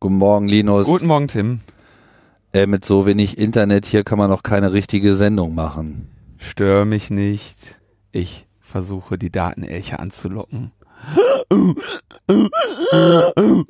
Guten Morgen, Linus. Guten Morgen, Tim. Äh, mit so wenig Internet hier kann man noch keine richtige Sendung machen. Stör mich nicht. Ich versuche die Datenelche anzulocken.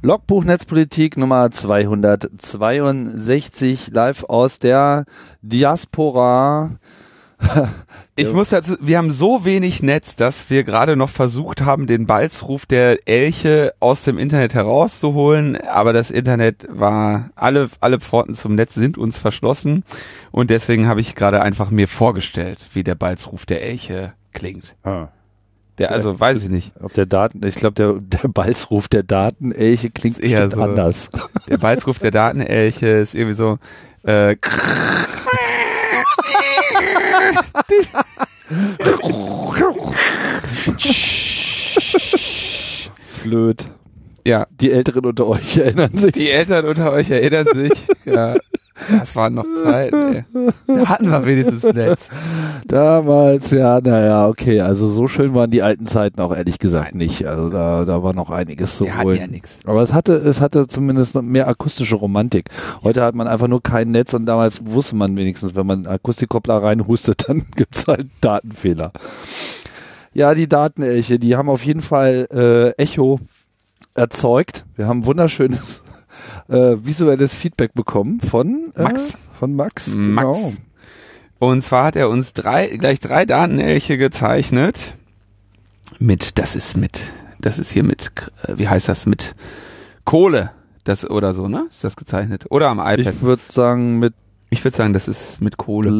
Logbuch Netzpolitik Nummer 262 live aus der Diaspora. Ich muss dazu, wir haben so wenig Netz, dass wir gerade noch versucht haben, den Balzruf der Elche aus dem Internet herauszuholen, aber das Internet war, alle, alle Pforten zum Netz sind uns verschlossen und deswegen habe ich gerade einfach mir vorgestellt, wie der Balzruf der Elche klingt. Ah. Der, also weiß ich nicht. Ob der Daten, ich glaube, der, der Balzruf der Datenelche klingt eher so, anders. Der Balzruf der Datenelche ist irgendwie so, äh, Blöd. Ja. Die Älteren unter euch erinnern sich. Die Eltern unter euch erinnern sich. Ja. Das waren noch Zeiten, ey. Da hatten wir wenigstens Netz. Damals, ja, naja, okay. Also so schön waren die alten Zeiten auch ehrlich gesagt nicht. Also da, da war noch einiges zu Wir holen. ja nichts. Aber es hatte, es hatte zumindest noch mehr akustische Romantik. Heute hat man einfach nur kein Netz und damals wusste man wenigstens, wenn man einen Akustikkoppler reinhustet, dann gibt's halt Datenfehler. Ja, die Datenelche, die haben auf jeden Fall äh, Echo erzeugt. Wir haben wunderschönes äh, visuelles Feedback bekommen von äh, Max. Von Max. Max. Genau. Und zwar hat er uns drei, gleich drei Datenelche gezeichnet. Mit, das ist mit, das ist hier mit, äh, wie heißt das, mit Kohle. Das, oder so, ne? Ist das gezeichnet? Oder am iPad? Ich würde sagen mit Ich würde sagen, das ist mit Kohle.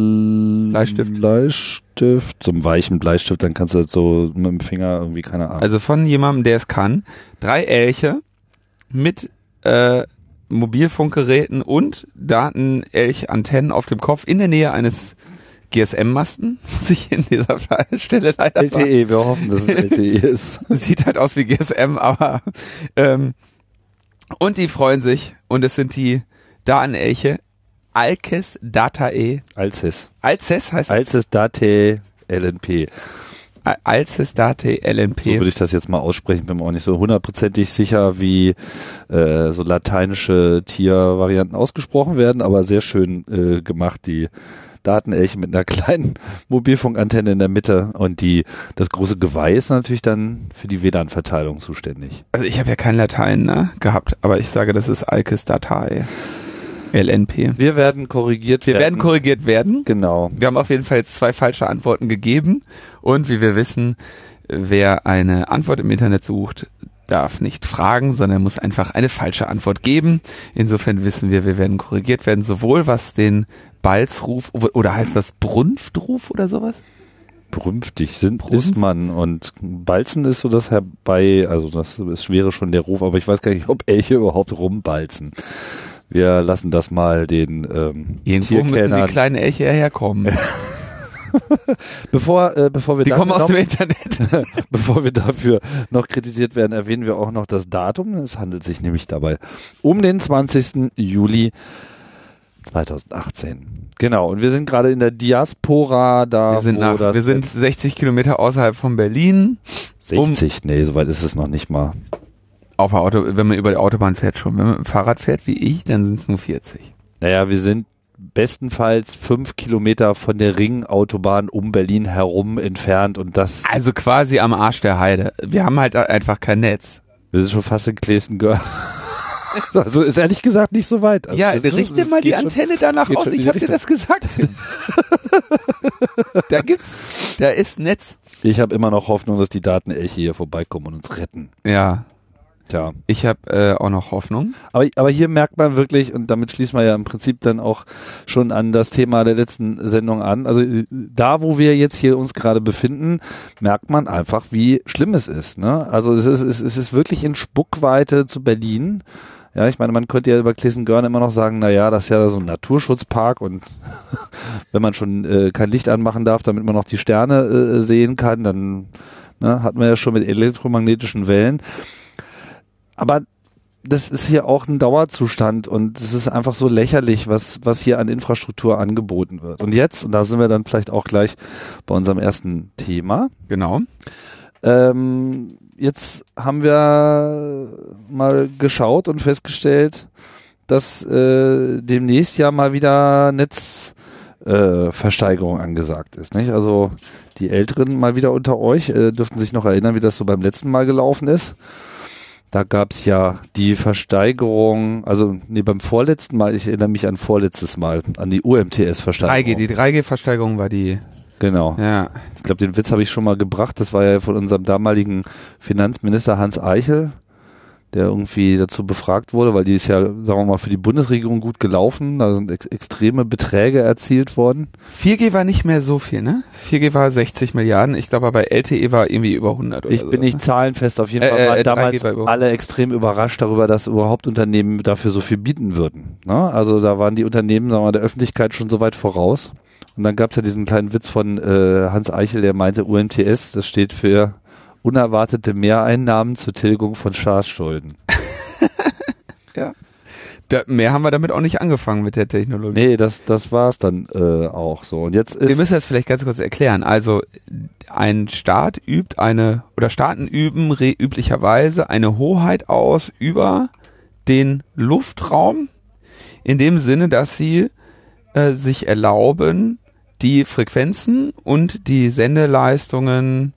Bleistift. Bleistift, zum weichen Bleistift, dann kannst du das so mit dem Finger irgendwie, keine Ahnung. Also von jemandem, der es kann. Drei Elche mit äh, Mobilfunkgeräten und Datenelch-Antennen auf dem Kopf in der Nähe eines GSM-Masten, muss ich in dieser Stelle leider sagen. LTE, E, wir hoffen, dass es LTE ist. Sieht halt aus wie GSM, aber ähm, und die freuen sich und es sind die Datenelche Alces Datae. Alces. Alces heißt Alces Date LNP. Al- Alces Datae So LNP. würde ich das jetzt mal aussprechen, bin mir auch nicht so hundertprozentig sicher, wie äh, so lateinische Tiervarianten ausgesprochen werden, aber sehr schön äh, gemacht, die Datenelche mit einer kleinen Mobilfunkantenne in der Mitte und die das große Geweih ist natürlich dann für die WLAN-Verteilung zuständig. Also ich habe ja kein Latein ne, gehabt, aber ich sage, das ist Alces Datae LNP. Wir werden korrigiert Wir werden korrigiert werden. Genau. Wir haben auf jeden Fall jetzt zwei falsche Antworten gegeben und wie wir wissen, wer eine Antwort im Internet sucht, darf nicht fragen, sondern muss einfach eine falsche Antwort geben. Insofern wissen wir, wir werden korrigiert werden, sowohl was den Balzruf oder heißt das Brunftruf oder sowas? Brünftig sind Brunft. ist man und Balzen ist so das herbei, also das ist, wäre schon der Ruf, aber ich weiß gar nicht, ob Elche überhaupt rumbalzen. Wir lassen das mal den ähm, Irgendwo müssen die kleinen Elche herkommen. Bevor, äh, bevor wir Die dafür kommen aus noch, dem Internet. bevor wir dafür noch kritisiert werden, erwähnen wir auch noch das Datum. Es handelt sich nämlich dabei um den 20. Juli 2018. Genau. Und wir sind gerade in der Diaspora da, Wir sind, nach, wir sind 60 Kilometer außerhalb von Berlin. 60. nee, soweit ist es noch nicht mal. Auf der Auto, wenn man über die Autobahn fährt schon. Wenn man mit dem Fahrrad fährt wie ich, dann sind es nur 40. Naja, wir sind bestenfalls fünf Kilometer von der Ringautobahn um Berlin herum entfernt und das, Also quasi am Arsch der Heide. Wir haben halt einfach kein Netz. wir sind schon fast in Klesengör. Also ist ehrlich gesagt nicht so weit. Also ja, das ist- richte das mal die geht schon- Antenne danach aus. Ich habe dir das gesagt. da gibt's, da ist Netz. Ich habe immer noch Hoffnung, dass die Datenelche hier vorbeikommen und uns retten. Ja, Tja. ich habe äh, auch noch Hoffnung. Aber, aber hier merkt man wirklich, und damit schließen wir ja im Prinzip dann auch schon an das Thema der letzten Sendung an. Also äh, da, wo wir jetzt hier uns gerade befinden, merkt man einfach, wie schlimm es ist. Ne? Also es ist, es ist- wirklich in Spuckweite zu Berlin. Ja, ich meine, man könnte ja über Klissengörn immer noch sagen, na ja, das ist ja so ein Naturschutzpark und wenn man schon äh, kein Licht anmachen darf, damit man noch die Sterne äh, sehen kann, dann ne, hat man ja schon mit elektromagnetischen Wellen. Aber das ist hier auch ein Dauerzustand und es ist einfach so lächerlich, was, was hier an Infrastruktur angeboten wird. Und jetzt, und da sind wir dann vielleicht auch gleich bei unserem ersten Thema. Genau. Ähm, jetzt haben wir mal geschaut und festgestellt, dass äh, demnächst ja mal wieder Netzversteigerung äh, angesagt ist. Nicht? Also die Älteren mal wieder unter euch äh, dürften sich noch erinnern, wie das so beim letzten Mal gelaufen ist. Da gab's ja die Versteigerung, also nee, beim vorletzten Mal, ich erinnere mich an vorletztes Mal, an die UMTS-Versteigerung. 3G, die 3G-Versteigerung war die Genau. Ja. Ich glaube, den Witz habe ich schon mal gebracht. Das war ja von unserem damaligen Finanzminister Hans Eichel, der irgendwie dazu befragt wurde, weil die ist ja, sagen wir mal, für die Bundesregierung gut gelaufen. Da sind ex extreme Beträge erzielt worden. 4G war nicht mehr so viel, ne? 4G war 60 Milliarden. Ich glaube, bei LTE war irgendwie über 100 oder Ich so. bin nicht zahlenfest. Auf jeden Äh, Fall äh, waren 3G damals war alle extrem überrascht darüber, dass überhaupt Unternehmen dafür so viel bieten würden. Ne? Also da waren die Unternehmen, sagen wir mal, der Öffentlichkeit schon so weit voraus. Und dann gab es ja diesen kleinen Witz von äh, Hans Eichel, der meinte, UMTS, das steht für unerwartete Mehreinnahmen zur Tilgung von Staatsschulden. Da, mehr haben wir damit auch nicht angefangen mit der Technologie. Nee, das, das war's dann äh, auch so. Und jetzt Wir ist müssen das vielleicht ganz kurz erklären. Also ein Staat übt eine, oder Staaten üben re, üblicherweise eine Hoheit aus über den Luftraum, in dem Sinne, dass sie äh, sich erlauben, die Frequenzen und die Sendeleistungen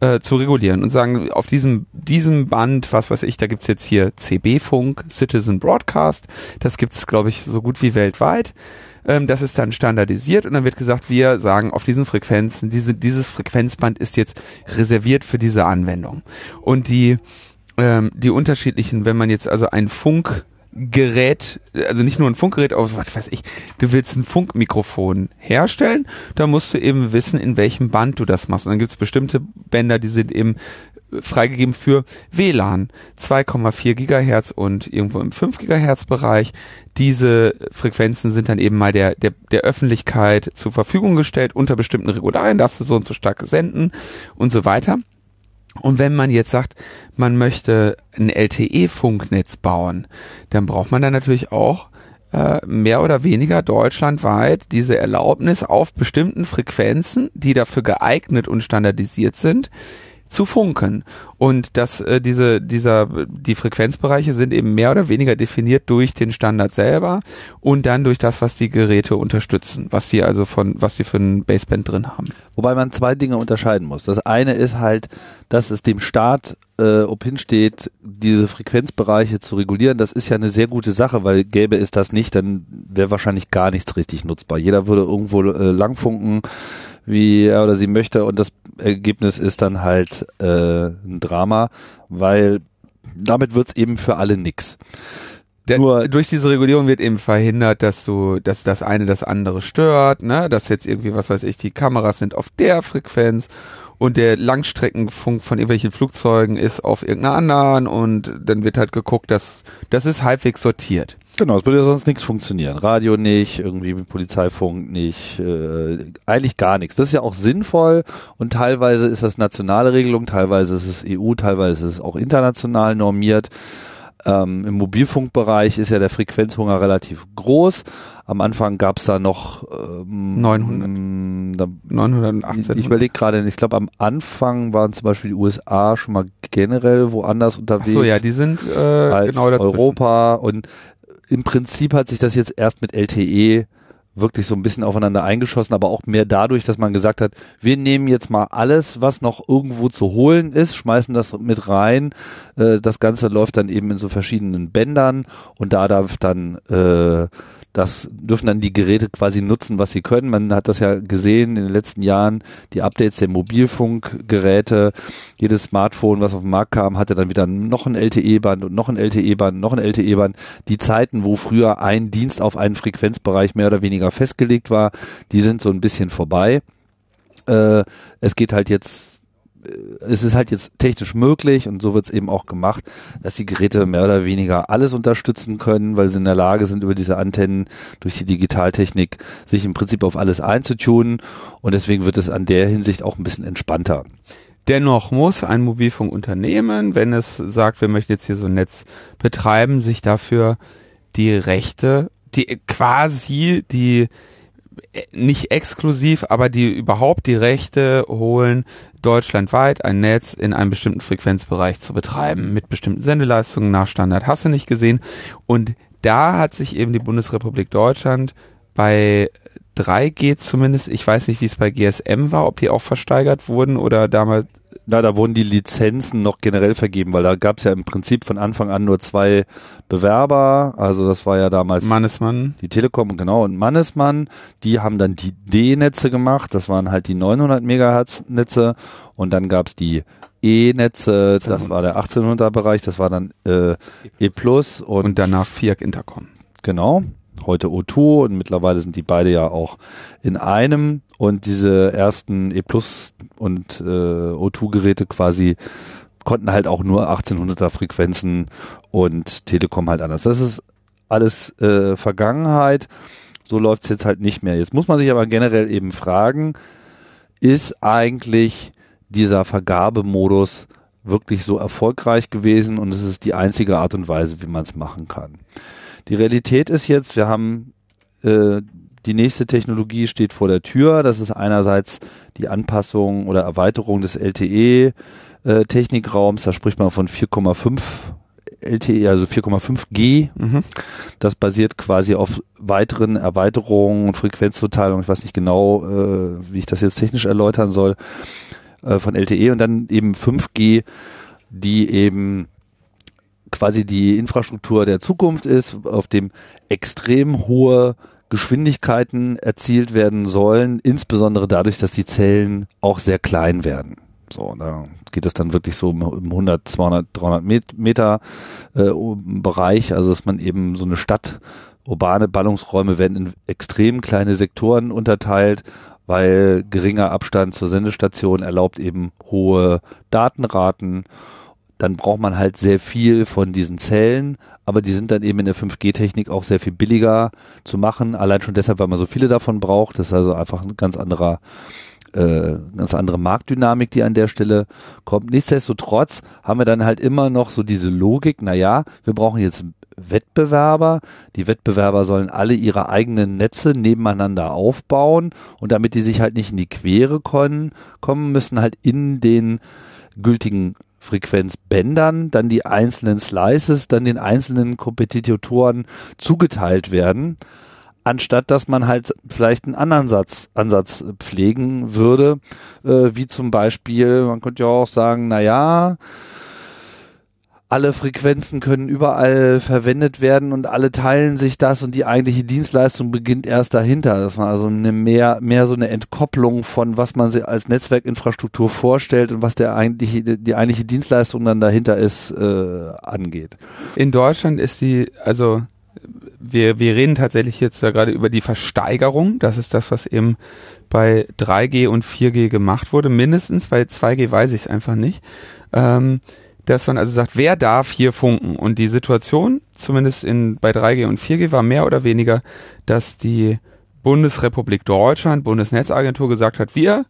äh, zu regulieren und sagen, auf diesem, diesem Band, was weiß ich, da gibt's jetzt hier CB-Funk, Citizen Broadcast, das gibt's glaube ich, so gut wie weltweit. Ähm, das ist dann standardisiert und dann wird gesagt, wir sagen auf diesen Frequenzen, diese, dieses Frequenzband ist jetzt reserviert für diese Anwendung. Und die, ähm, die unterschiedlichen, wenn man jetzt also ein Funk Gerät, also nicht nur ein Funkgerät, aber was weiß ich, du willst ein Funkmikrofon herstellen, da musst du eben wissen, in welchem Band du das machst. Und dann gibt es bestimmte Bänder, die sind eben freigegeben für WLAN, 2,4 Gigahertz und irgendwo im 5 Gigahertz Bereich. Diese Frequenzen sind dann eben mal der, der, der Öffentlichkeit zur Verfügung gestellt, unter bestimmten Regularien darfst du so und so stark senden und so weiter. Und wenn man jetzt sagt, man möchte ein LTE-Funknetz bauen, dann braucht man dann natürlich auch äh, mehr oder weniger deutschlandweit diese Erlaubnis auf bestimmten Frequenzen, die dafür geeignet und standardisiert sind, zu funken. Und dass äh, diese, dieser, die Frequenzbereiche sind eben mehr oder weniger definiert durch den Standard selber und dann durch das, was die Geräte unterstützen, was sie also von, was sie für ein Baseband drin haben. Wobei man zwei Dinge unterscheiden muss. Das eine ist halt, dass es dem Staat äh, ob hinsteht, diese Frequenzbereiche zu regulieren. Das ist ja eine sehr gute Sache, weil gäbe es das nicht, dann wäre wahrscheinlich gar nichts richtig nutzbar. Jeder würde irgendwo äh, langfunken, wie er oder sie möchte und das Ergebnis ist dann halt äh, ein Drama, weil damit wird's eben für alle nix. Der, Nur- durch diese Regulierung wird eben verhindert, dass du, dass das eine das andere stört, ne, dass jetzt irgendwie, was weiß ich, die Kameras sind auf der Frequenz und der Langstreckenfunk von irgendwelchen Flugzeugen ist auf irgendeiner anderen und dann wird halt geguckt, dass das ist halbwegs sortiert. Genau, es würde ja sonst nichts funktionieren. Radio nicht, irgendwie mit Polizeifunk nicht, äh, eigentlich gar nichts. Das ist ja auch sinnvoll und teilweise ist das nationale Regelung, teilweise ist es EU, teilweise ist es auch international normiert. Ähm, Im Mobilfunkbereich ist ja der Frequenzhunger relativ groß. Am Anfang gab es da noch ähm, 900. Da, 918. ich überlege gerade, ich glaube am Anfang waren zum Beispiel die USA schon mal generell woanders Ach unterwegs so, ja, die sind äh, als genau dazwischen. Europa und im Prinzip hat sich das jetzt erst mit LTE wirklich so ein bisschen aufeinander eingeschossen, aber auch mehr dadurch, dass man gesagt hat, wir nehmen jetzt mal alles, was noch irgendwo zu holen ist, schmeißen das mit rein. Äh, das Ganze läuft dann eben in so verschiedenen Bändern und da darf dann äh, das dürfen dann die Geräte quasi nutzen, was sie können. Man hat das ja gesehen in den letzten Jahren, die Updates der Mobilfunkgeräte. Jedes Smartphone, was auf den Markt kam, hatte dann wieder noch ein LTE-Band und noch ein LTE-Band, noch ein LTE-Band. Die Zeiten, wo früher ein Dienst auf einen Frequenzbereich mehr oder weniger festgelegt war, die sind so ein bisschen vorbei. Äh, es geht halt jetzt es ist halt jetzt technisch möglich und so wird es eben auch gemacht, dass die Geräte mehr oder weniger alles unterstützen können, weil sie in der Lage sind, über diese Antennen durch die Digitaltechnik sich im Prinzip auf alles einzutunen und deswegen wird es an der Hinsicht auch ein bisschen entspannter. Dennoch muss ein Mobilfunkunternehmen, wenn es sagt, wir möchten jetzt hier so ein Netz betreiben, sich dafür die Rechte, die quasi die äh, nicht exklusiv, aber die überhaupt die Rechte holen, deutschlandweit ein Netz in einem bestimmten Frequenzbereich zu betreiben, mit bestimmten Sendeleistungen nach Standard. Hast du nicht gesehen? Und da hat sich eben die Bundesrepublik Deutschland bei 3G zumindest, ich weiß nicht, wie es bei GSM war, ob die auch versteigert wurden oder damals na, da wurden die Lizenzen noch generell vergeben, weil da gab es ja im Prinzip von Anfang an nur zwei Bewerber. Also das war ja damals Mannesmann. Die Telekom, genau, und Mannesmann. Die haben dann die D-Netze gemacht. Das waren halt die 900 Megahertz Netze. Und dann gab es die E-Netze, das war der 1800er Bereich, das war dann äh, E+. Und, und danach FIAC Intercom. Genau heute O2 und mittlerweile sind die beide ja auch in einem und diese ersten E Plus und äh, O2 Geräte quasi konnten halt auch nur 1800er Frequenzen und Telekom halt anders. Das ist alles äh, Vergangenheit. So läuft es jetzt halt nicht mehr. Jetzt muss man sich aber generell eben fragen, ist eigentlich dieser Vergabemodus wirklich so erfolgreich gewesen und es ist die einzige Art und Weise, wie man es machen kann. Die Realität ist jetzt, wir haben äh, die nächste Technologie steht vor der Tür. Das ist einerseits die Anpassung oder Erweiterung des LTE äh. Da spricht man von 4,5 LTE, also 4,5G. Mhm. Das basiert quasi auf weiteren Erweiterungen und Frequenzzuteilung. Ich weiß nicht genau, äh, wie ich das jetzt technisch erläutern soll, äh, von LTE und dann eben 5G, die eben quasi die Infrastruktur der Zukunft ist, auf dem extrem hohe Geschwindigkeiten erzielt werden sollen, insbesondere dadurch, dass die Zellen auch sehr klein werden. So, da geht es dann wirklich so im 100, 200, 300 Meter äh, Bereich, also dass man eben so eine Stadt, urbane Ballungsräume werden in extrem kleine Sektoren unterteilt, weil geringer Abstand zur Sendestation erlaubt eben hohe Datenraten dann braucht man halt sehr viel von diesen Zellen, aber die sind dann eben in der 5G-Technik auch sehr viel billiger zu machen, allein schon deshalb, weil man so viele davon braucht. Das ist also einfach ein ganz anderer äh, ganz andere Marktdynamik, die an der Stelle kommt. Nichtsdestotrotz haben wir dann halt immer noch so diese Logik, naja, wir brauchen jetzt Wettbewerber. Die Wettbewerber sollen alle ihre eigenen Netze nebeneinander aufbauen und damit die sich halt nicht in die Quere kommen, kommen müssen halt in den gültigen Frequenzbändern dann die einzelnen Slices dann den einzelnen Kompetitoren zugeteilt werden, anstatt dass man halt vielleicht einen anderen Satz, Ansatz pflegen würde, äh, wie zum Beispiel, man könnte ja auch sagen, na ja, alle Frequenzen können überall verwendet werden und alle teilen sich das und die eigentliche Dienstleistung beginnt erst dahinter. Das war also eine mehr, mehr so eine Entkopplung von was man sich als Netzwerkinfrastruktur vorstellt und was der eigentliche, die eigentliche Dienstleistung dann dahinter ist, äh, angeht. In Deutschland ist die, also wir, wir reden tatsächlich jetzt ja gerade über die Versteigerung. Das ist das, was eben bei 3G und 4G gemacht wurde. Mindestens bei 2G weiß ich es einfach nicht. Ähm, dass man also sagt, wer darf hier funken? Und die Situation, zumindest in, bei 3G und 4G, war mehr oder weniger, dass die Bundesrepublik Deutschland, Bundesnetzagentur gesagt hat, wir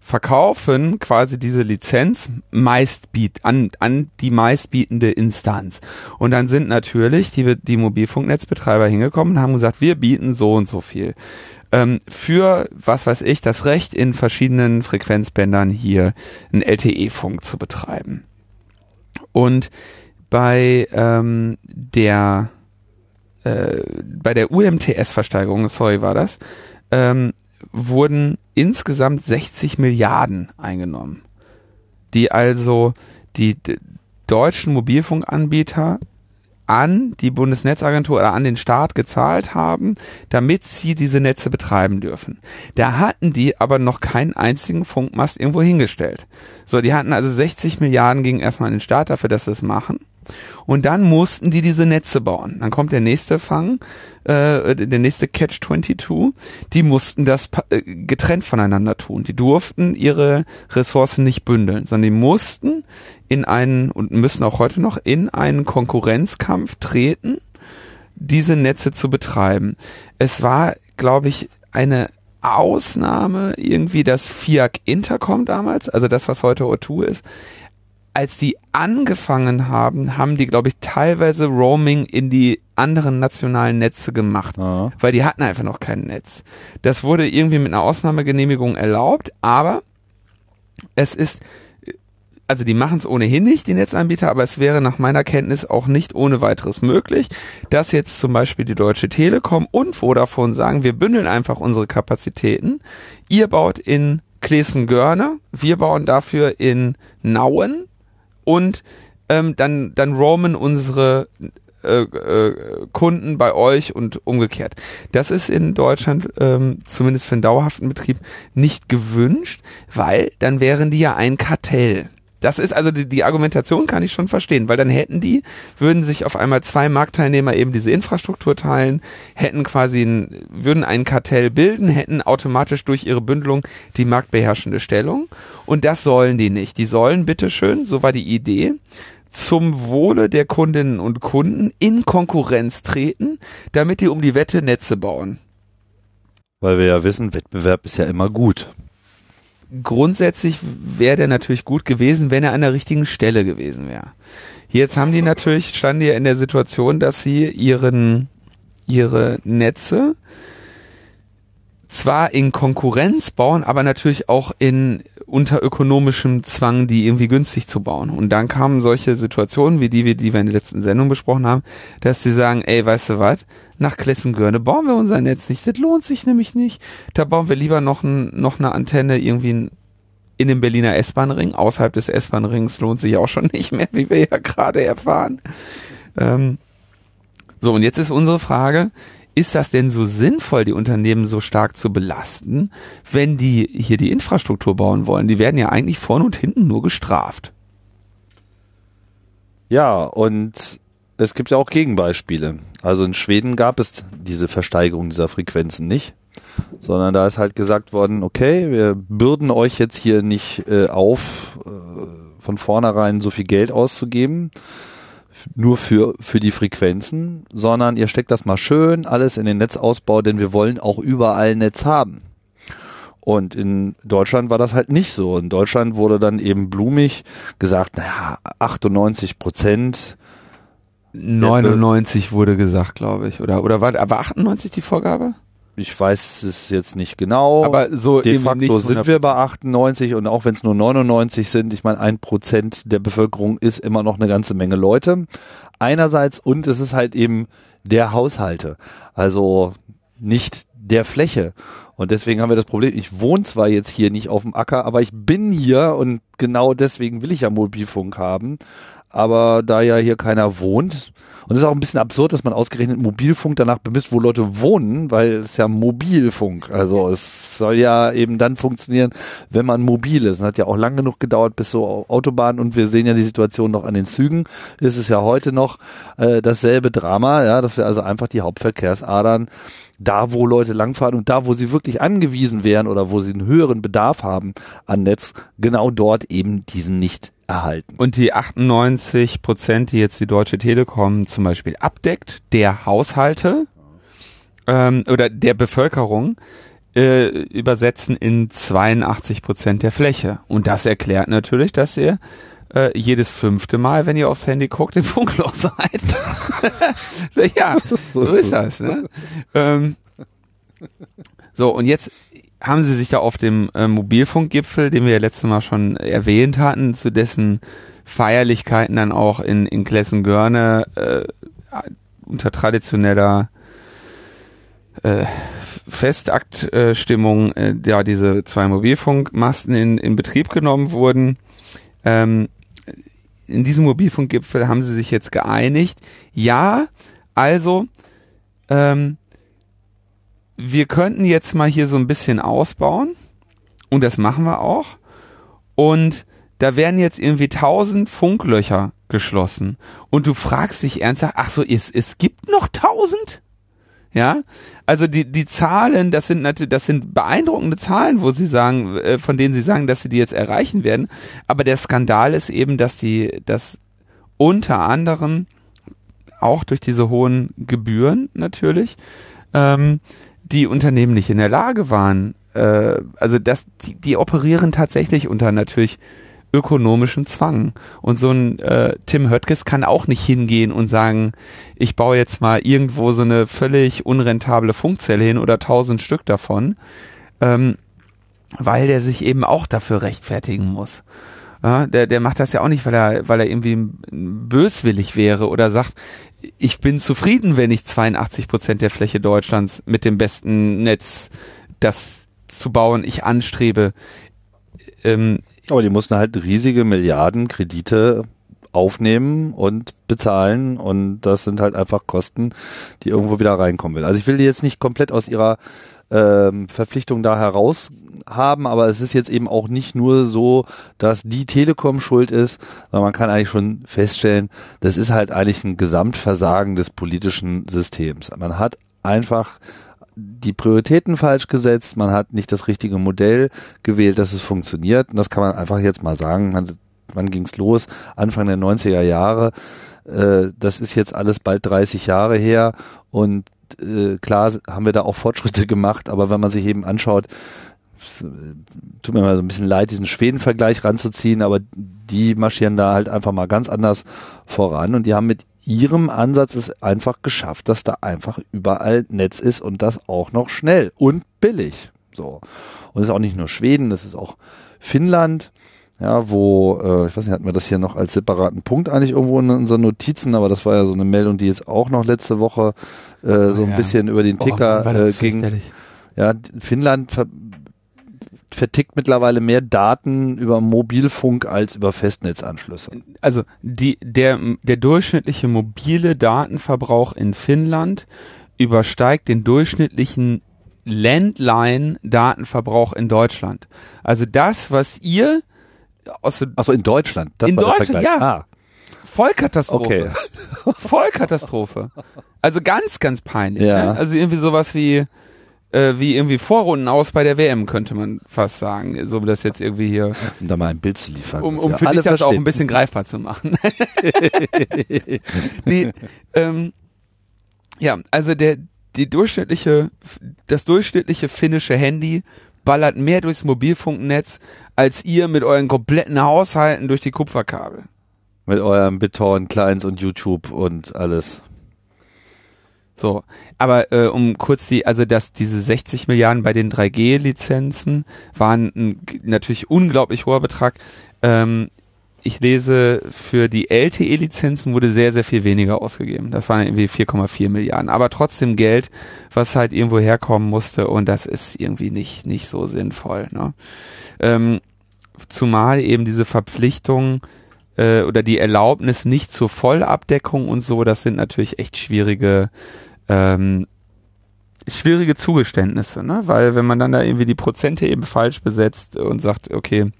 verkaufen quasi diese Lizenz meistbiet an, an die meistbietende Instanz. Und dann sind natürlich die, die Mobilfunknetzbetreiber hingekommen und haben gesagt, wir bieten so und so viel. Ähm, für, was weiß ich, das Recht in verschiedenen Frequenzbändern hier einen LTE-Funk zu betreiben. Und bei ähm, der äh, bei der UMTS-Versteigerung, sorry, war das, ähm, wurden insgesamt 60 Milliarden eingenommen, die also die deutschen Mobilfunkanbieter an die Bundesnetzagentur oder an den Staat gezahlt haben, damit sie diese Netze betreiben dürfen. Da hatten die aber noch keinen einzigen Funkmast irgendwo hingestellt. So, die hatten also 60 Milliarden gingen erstmal an den Staat dafür, dass sie es machen. Und dann mussten die diese Netze bauen. Dann kommt der nächste Fang, äh, der nächste Catch 22. Die mussten das äh, getrennt voneinander tun. Die durften ihre Ressourcen nicht bündeln, sondern die mussten in einen und müssen auch heute noch in einen Konkurrenzkampf treten, diese Netze zu betreiben. Es war, glaube ich, eine Ausnahme irgendwie das FIAC Intercom damals, also das, was heute O2 ist. Als die angefangen haben, haben die, glaube ich, teilweise Roaming in die anderen nationalen Netze gemacht, Ja. weil die hatten einfach noch kein Netz. Das wurde irgendwie mit einer Ausnahmegenehmigung erlaubt, aber es ist also die machen es ohnehin nicht, die Netzanbieter, aber es wäre nach meiner Kenntnis auch nicht ohne weiteres möglich, dass jetzt zum Beispiel die Deutsche Telekom und Vodafone sagen, wir bündeln einfach unsere Kapazitäten. Ihr baut in Klesen-Görne, wir bauen dafür in Nauen und ähm, dann, dann roamen unsere äh, äh, Kunden bei euch und umgekehrt. Das ist in Deutschland ähm, zumindest für einen dauerhaften Betrieb nicht gewünscht, weil dann wären die ja ein Kartell. Das ist also die, die Argumentation kann ich schon verstehen, weil dann hätten die, würden sich auf einmal zwei Marktteilnehmer eben diese Infrastruktur teilen, hätten quasi ein, würden ein Kartell bilden, hätten automatisch durch ihre Bündelung die marktbeherrschende Stellung. Und das sollen die nicht. Die sollen bitteschön, so war die Idee, zum Wohle der Kundinnen und Kunden in Konkurrenz treten, damit die um die Wette Netze bauen. Weil wir ja wissen, Wettbewerb ist ja immer gut. Grundsätzlich wäre der natürlich gut gewesen, wenn er an der richtigen Stelle gewesen wäre. Jetzt haben die natürlich, standen die ja in der Situation, dass sie ihren, ihre Netze zwar in Konkurrenz bauen, aber natürlich auch in unter ökonomischem Zwang, die irgendwie günstig zu bauen. Und dann kamen solche Situationen, wie die, die wir in der letzten Sendung besprochen haben, dass sie sagen, ey, weißt du was, nach Klessengörne bauen wir unser Netz nicht, das lohnt sich nämlich nicht. Da bauen wir lieber noch, ein, noch eine Antenne irgendwie in, dem Berliner S-Bahn-Ring. Außerhalb des S-Bahn-Rings lohnt sich auch schon nicht mehr, wie wir ja gerade erfahren. Ähm, so, und jetzt ist unsere Frage, ist das denn so sinnvoll, die Unternehmen so stark zu belasten, wenn die hier die Infrastruktur bauen wollen? Die werden ja eigentlich vorne und hinten nur gestraft. Ja, und es gibt ja auch Gegenbeispiele. Also in Schweden gab es diese Versteigerung dieser Frequenzen nicht, sondern da ist halt gesagt worden, okay, wir bürden euch jetzt hier nicht äh, auf, äh, von vornherein so viel Geld auszugeben, nur für, für die Frequenzen, sondern ihr steckt das mal schön alles in den Netzausbau, denn wir wollen auch überall Netz haben. Und in Deutschland war das halt nicht so. In Deutschland wurde dann eben blumig gesagt, naja, 98 Prozent 99 wurde gesagt, glaube ich. Oder, oder war, war 98 die Vorgabe? Ich weiß es jetzt nicht genau. Aber so de facto sind wir bei 98 und auch wenn es nur 99 sind, ich meine, ein Prozent der Bevölkerung ist immer noch eine ganze Menge Leute. Einerseits und es ist halt eben der Haushalte, also nicht der Fläche. Und deswegen haben wir das Problem, ich wohne zwar jetzt hier nicht auf dem Acker, aber ich bin hier und genau deswegen will ich ja Mobilfunk haben. Aber da ja hier keiner wohnt, und es ist auch ein bisschen absurd, dass man ausgerechnet Mobilfunk danach bemisst, wo Leute wohnen, weil es ja Mobilfunk. Also es soll ja eben dann funktionieren, wenn man mobil ist. Es hat ja auch lang genug gedauert bis so Autobahnen und wir sehen ja die Situation noch an den Zügen. Es ist ja heute noch äh, dasselbe Drama, ja, dass wir also einfach die Hauptverkehrsadern da, wo Leute langfahren und da, wo sie wirklich angewiesen wären oder wo sie einen höheren Bedarf haben an Netz, genau dort eben diesen nicht erhalten. Und die 98 Prozent, die jetzt die Deutsche Telekom zum Beispiel abdeckt, der Haushalte ähm, oder der Bevölkerung, äh, übersetzen in 82 Prozent der Fläche. Und das erklärt natürlich, dass ihr äh, jedes fünfte Mal, wenn ihr aufs Handy guckt, im Funkloch seid. ja, so ist das. Ne? Ähm, so, und jetzt haben sie sich da auf dem äh, Mobilfunkgipfel, den wir ja letztes Mal schon erwähnt hatten, zu dessen Feierlichkeiten dann auch in, in Klessengörne äh, unter traditioneller äh, Festaktstimmung äh, ja diese zwei Mobilfunkmasten in, in Betrieb genommen wurden. Ähm, in diesem Mobilfunkgipfel haben sie sich jetzt geeinigt. Ja, also ähm, wir könnten jetzt mal hier so ein bisschen ausbauen und das machen wir auch. Und da werden jetzt irgendwie tausend Funklöcher geschlossen und du fragst dich ernsthaft, ach so, es, es gibt noch tausend? Ja, also die die Zahlen, das sind natürlich, das sind beeindruckende Zahlen, wo sie sagen, äh, von denen sie sagen, dass sie die jetzt erreichen werden. Aber der Skandal ist eben, dass die, dass unter anderem auch durch diese hohen Gebühren natürlich ähm, die Unternehmen nicht in der Lage waren. Äh, also das, die, die operieren tatsächlich unter natürlich ökonomischen Zwang. Und so ein äh, Tim Höttges kann auch nicht hingehen und sagen, ich baue jetzt mal irgendwo so eine völlig unrentable Funkzelle hin oder tausend Stück davon, ähm, weil der sich eben auch dafür rechtfertigen muss. Ja, der, der macht das ja auch nicht, weil er, weil er irgendwie böswillig wäre oder sagt, ich bin zufrieden, wenn ich 82 Prozent der Fläche Deutschlands mit dem besten Netz das zu bauen ich anstrebe. Ähm, aber die mussten halt riesige Milliarden Kredite aufnehmen und bezahlen und das sind halt einfach Kosten, die irgendwo wieder reinkommen will. Also ich will die jetzt nicht komplett aus ihrer ähm, Verpflichtung da heraus haben, aber es ist jetzt eben auch nicht nur so, dass die Telekom schuld ist, sondern man kann eigentlich schon feststellen, das ist halt eigentlich ein Gesamtversagen des politischen Systems. Man hat einfach die Prioritäten falsch gesetzt, man hat nicht das richtige Modell gewählt, dass es funktioniert. Und das kann man einfach jetzt mal sagen. Man, wann ging's los? Anfang der 90er Jahre. Äh, das ist jetzt alles bald 30 Jahre her. Und äh, klar haben wir da auch Fortschritte gemacht, aber wenn man sich eben anschaut, tut mir mal so ein bisschen leid, diesen Schweden-Vergleich ranzuziehen, aber die marschieren da halt einfach mal ganz anders voran und die haben mit ihrem Ansatz es einfach geschafft, dass da einfach überall Netz ist und das auch noch schnell und billig. So. Und es ist auch nicht nur Schweden, das ist auch Finnland, ja, wo, äh, ich weiß nicht, hatten wir das hier noch als separaten Punkt eigentlich irgendwo in unseren Notizen, aber das war ja so eine Meldung, die jetzt auch noch letzte Woche äh, oh, so ein ja. bisschen über den Ticker oh, äh, ging. Ja, Finnland ver vertickt mittlerweile mehr Daten über Mobilfunk als über Festnetzanschlüsse. Also die, der, der durchschnittliche mobile Datenverbrauch in Finnland übersteigt den durchschnittlichen Landline-Datenverbrauch in Deutschland. Also das, was ihr aus Achso, in Deutschland. Das in Deutschland, ja. Ah. Vollkatastrophe. Okay. Vollkatastrophe. Also ganz, ganz peinlich. Ja. Ne? Also irgendwie sowas wie äh, wie irgendwie Vorrunden aus bei der WM, könnte man fast sagen. So wie das jetzt irgendwie hier. Um da mal ein Bild zu liefern. Um, um für dich das verstehen. auch ein bisschen greifbar zu machen. die, ähm, ja, also der, die durchschnittliche, das durchschnittliche finnische Handy ballert mehr durchs Mobilfunknetz, als ihr mit euren kompletten Haushalten durch die Kupferkabel. Mit eurem Beton, Clients und YouTube und alles. So, aber äh, um kurz die, also dass diese 60 Milliarden bei den 3G-Lizenzen waren ein natürlich unglaublich hoher Betrag. Ähm, ich lese, für die LTE-Lizenzen wurde sehr, sehr viel weniger ausgegeben. Das waren irgendwie 4,4 Milliarden. Aber trotzdem Geld, was halt irgendwo herkommen musste und das ist irgendwie nicht, nicht so sinnvoll. Ne? Ähm, zumal eben diese Verpflichtung äh, oder die Erlaubnis nicht zur Vollabdeckung und so, das sind natürlich echt schwierige ähm, schwierige Zugeständnisse, ne? Weil wenn man dann da irgendwie die Prozente eben falsch besetzt und sagt, okay,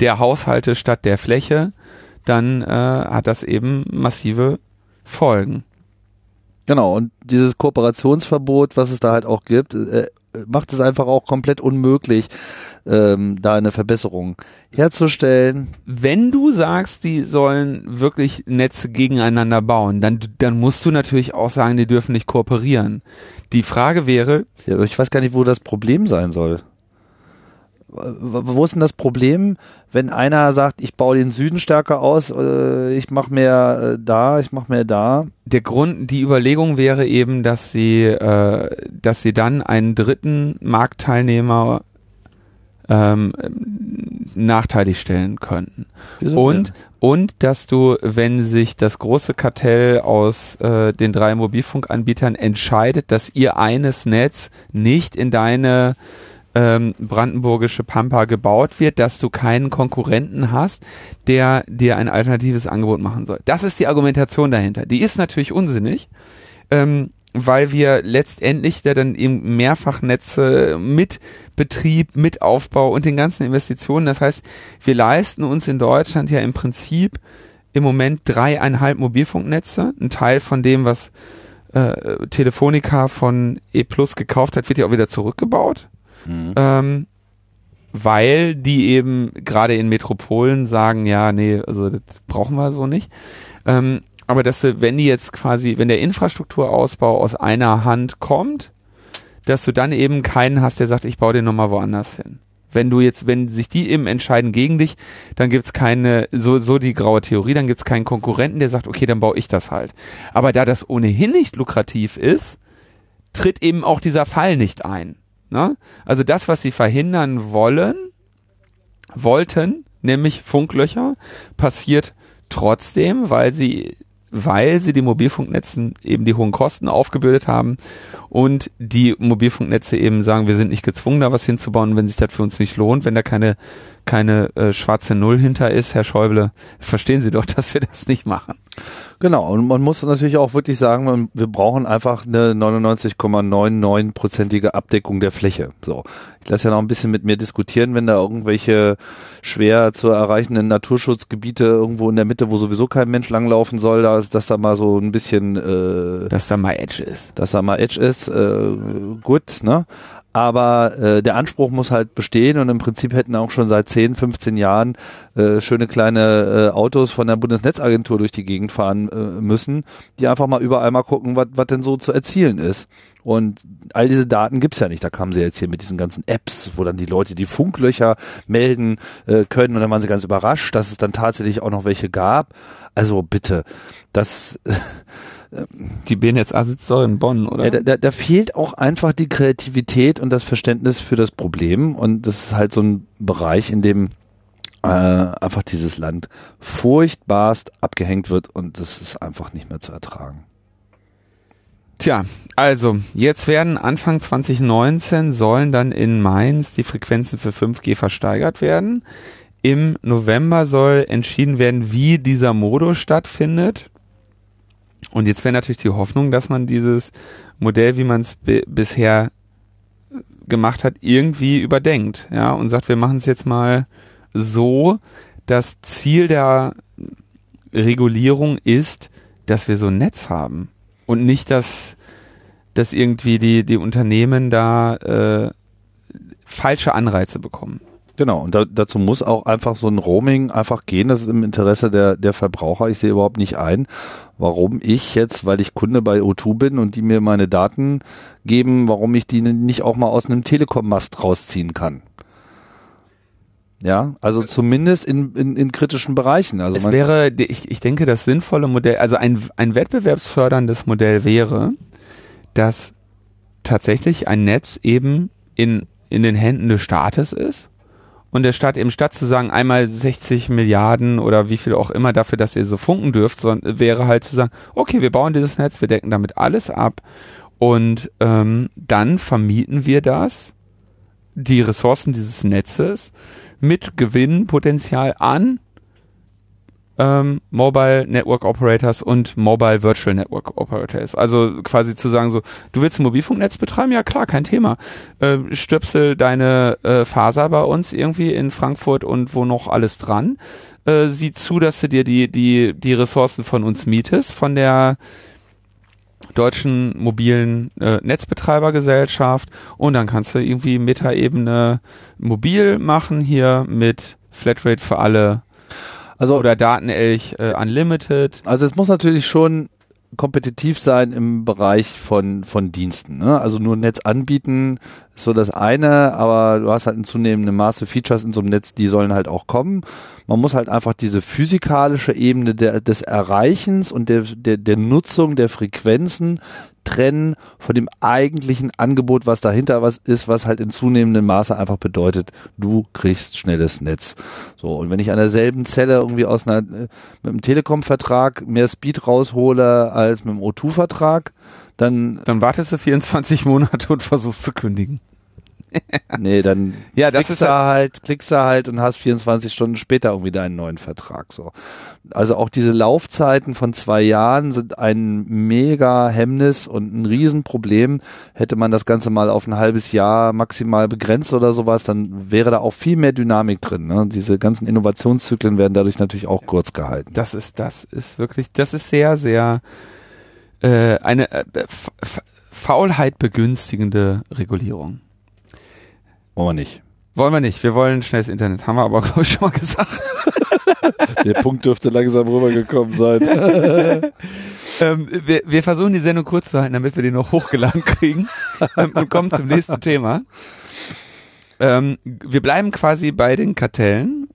der Haushalte statt der Fläche, dann äh, hat das eben massive Folgen. Genau, und dieses Kooperationsverbot, was es da halt auch gibt, äh, macht es einfach auch komplett unmöglich, ähm, da eine Verbesserung herzustellen. Wenn du sagst, die sollen wirklich Netze gegeneinander bauen, dann, dann musst du natürlich auch sagen, die dürfen nicht kooperieren. Die Frage wäre. Ja, ich weiß gar nicht, wo das Problem sein soll wo ist denn das Problem, wenn einer sagt, ich baue den Süden stärker aus, äh, ich mache mehr äh, da, ich mache mehr da? Der Grund, die Überlegung wäre eben, dass sie, äh, dass sie dann einen dritten Marktteilnehmer ähm, nachteilig stellen könnten. Wieso und und dass du, wenn sich das große Kartell aus äh, den drei Mobilfunkanbietern entscheidet, dass ihr eines Netz nicht in deine ähm, brandenburgische Pampa gebaut wird, dass du keinen Konkurrenten hast, der dir ein alternatives Angebot machen soll. Das ist die Argumentation dahinter. Die ist natürlich unsinnig. Ähm, weil wir letztendlich da dann eben Mehrfachnetze mit Betrieb, mit Aufbau und den ganzen Investitionen. Das heißt, wir leisten uns in Deutschland ja im Prinzip im Moment dreieinhalb Mobilfunknetze. Ein Teil von dem, was äh, Telefonica von E Plus gekauft hat, wird ja auch wieder zurückgebaut. Mhm. Ähm, weil die eben gerade in Metropolen sagen, ja, nee, also das brauchen wir so nicht. Ähm, aber dass du, wenn die jetzt quasi, wenn der Infrastrukturausbau aus einer Hand kommt, dass du dann eben keinen hast, der sagt, ich baue den nochmal woanders hin. Wenn du jetzt, wenn sich die eben entscheiden gegen dich, dann gibt's keine, so, so die graue Theorie, dann gibt's keinen Konkurrenten, der sagt, okay, dann baue ich das halt. Aber da das ohnehin nicht lukrativ ist, tritt eben auch dieser Fall nicht ein. Ne? Also das, was sie verhindern wollen, wollten, nämlich Funklöcher, passiert trotzdem, weil sie weil sie die Mobilfunknetzen eben die hohen Kosten aufgebürdet haben und die Mobilfunknetze eben sagen, wir sind nicht gezwungen, da was hinzubauen, wenn sich das für uns nicht lohnt, wenn da keine keine äh, schwarze Null hinter ist, Herr Schäuble, verstehen Sie doch, dass wir das nicht machen. Genau, und man muss natürlich auch wirklich sagen, wir brauchen einfach eine 99,99-prozentige Abdeckung der Fläche. So, ich lasse ja noch ein bisschen mit mir diskutieren, wenn da irgendwelche schwer zu erreichenden Naturschutzgebiete irgendwo in der Mitte, wo sowieso kein Mensch langlaufen soll, da dass da mal so ein bisschen, äh, dass da mal Edge ist, dass da mal Edge ist, äh, gut, ne? aber äh, der Anspruch muss halt bestehen und im Prinzip hätten auch schon seit 10, 15 Jahren äh, schöne kleine äh, Autos von der Bundesnetzagentur durch die Gegend fahren äh, müssen, die einfach mal überall mal gucken, was denn so zu erzielen ist. Und all diese Daten gibt's ja nicht. Da kamen sie jetzt hier mit diesen ganzen Apps, wo dann die Leute die Funklöcher melden äh, können und dann waren sie ganz überrascht, dass es dann tatsächlich auch noch welche gab. Also bitte, das die BNetzA sitzt doch in Bonn, oder? Ja, da, da fehlt auch einfach die Kreativität und das Verständnis für das Problem. Und das ist halt so ein Bereich, in dem äh, einfach dieses Land furchtbarst abgehängt wird und das ist einfach nicht mehr zu ertragen. Tja, also jetzt werden Anfang 2019 sollen dann in Mainz die Frequenzen für 5G versteigert werden. Im November soll entschieden werden, wie dieser Modus stattfindet. Und jetzt wäre natürlich die Hoffnung, dass man dieses Modell, wie man es bisher gemacht hat, irgendwie überdenkt, ja, und sagt, wir machen es jetzt mal so, das Ziel der Regulierung ist, dass wir so ein Netz haben und nicht, dass, dass irgendwie die, die Unternehmen da äh, falsche Anreize bekommen. Genau, und da, dazu muss auch einfach so ein Roaming einfach gehen. Das ist im Interesse der, der Verbraucher. Ich sehe überhaupt nicht ein, warum ich jetzt, weil ich Kunde bei O2 bin und die mir meine Daten geben, warum ich die nicht auch mal aus einem Telekom-Mast rausziehen kann. Ja, also zumindest in, in, in kritischen Bereichen. Also es wäre, ich, ich denke, das sinnvolle Modell, also ein, ein wettbewerbsförderndes Modell wäre, dass tatsächlich ein Netz eben in, in den Händen des Staates ist und der Staat eben statt zu sagen, einmal 60 Milliarden oder wie viel auch immer dafür, dass ihr so funken dürft, sondern wäre halt zu sagen, okay, wir bauen dieses Netz, wir decken damit alles ab und ähm, dann vermieten wir das, die Ressourcen dieses Netzes mit Gewinnpotenzial an ähm, Mobile Network Operators und Mobile Virtual Network Operators. Also quasi zu sagen so, du willst ein Mobilfunknetz betreiben? Ja klar, kein Thema. Äh, stöpsel deine äh, Faser bei uns irgendwie in Frankfurt und wo noch alles dran. Äh, sieh zu, dass du dir die, die, die Ressourcen von uns mietest, von der deutschen mobilen äh, Netzbetreibergesellschaft und dann kannst du irgendwie Metaebene mobil machen hier mit Flatrate für alle also oder Datenelch äh, Unlimited. Also es muss natürlich schon kompetitiv sein im Bereich von, von Diensten. Ne? Also nur Netz anbieten so das eine, aber du hast halt in zunehmendem Maße Features in so einem Netz, die sollen halt auch kommen. Man muss halt einfach diese physikalische Ebene der, des Erreichens und der, der, der Nutzung der Frequenzen trennen von dem eigentlichen Angebot, was dahinter was ist, was halt in zunehmendem Maße einfach bedeutet, du kriegst schnelles Netz. So, und wenn ich an derselben Zelle irgendwie aus einer, äh, mit einem Telekom-Vertrag mehr Speed raushole als mit einem O2-Vertrag, dann. Dann wartest du 24 Monate und versuchst zu kündigen. nee, dann ja, das klickst, du halt, klickst du halt und hast 24 Stunden später irgendwie deinen neuen Vertrag. So. Also auch diese Laufzeiten von zwei Jahren sind ein mega Hemmnis und ein Riesenproblem. Hätte man das Ganze mal auf ein halbes Jahr maximal begrenzt oder sowas, dann wäre da auch viel mehr Dynamik drin. Ne? Diese ganzen Innovationszyklen werden dadurch natürlich auch kurz gehalten. Das ist, das ist wirklich, das ist sehr, sehr äh, eine äh, Faulheit begünstigende Regulierung. Wollen wir nicht. Wollen wir nicht. Wir wollen schnelles Internet. Haben wir aber, glaube ich, schon mal gesagt. Der Punkt dürfte langsam rübergekommen sein. ähm, wir, wir, versuchen die Sendung kurz zu halten, damit wir die noch hochgeladen kriegen. Ähm, und kommen zum nächsten Thema. Ähm, wir bleiben quasi bei den Kartellen.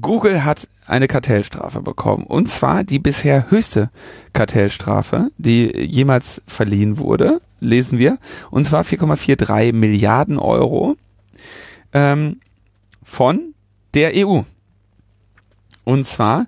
Google hat eine Kartellstrafe bekommen. Und zwar die bisher höchste Kartellstrafe, die jemals verliehen wurde, lesen wir. Und zwar 4,43 Milliarden Euro ähm, von der EU. Und zwar,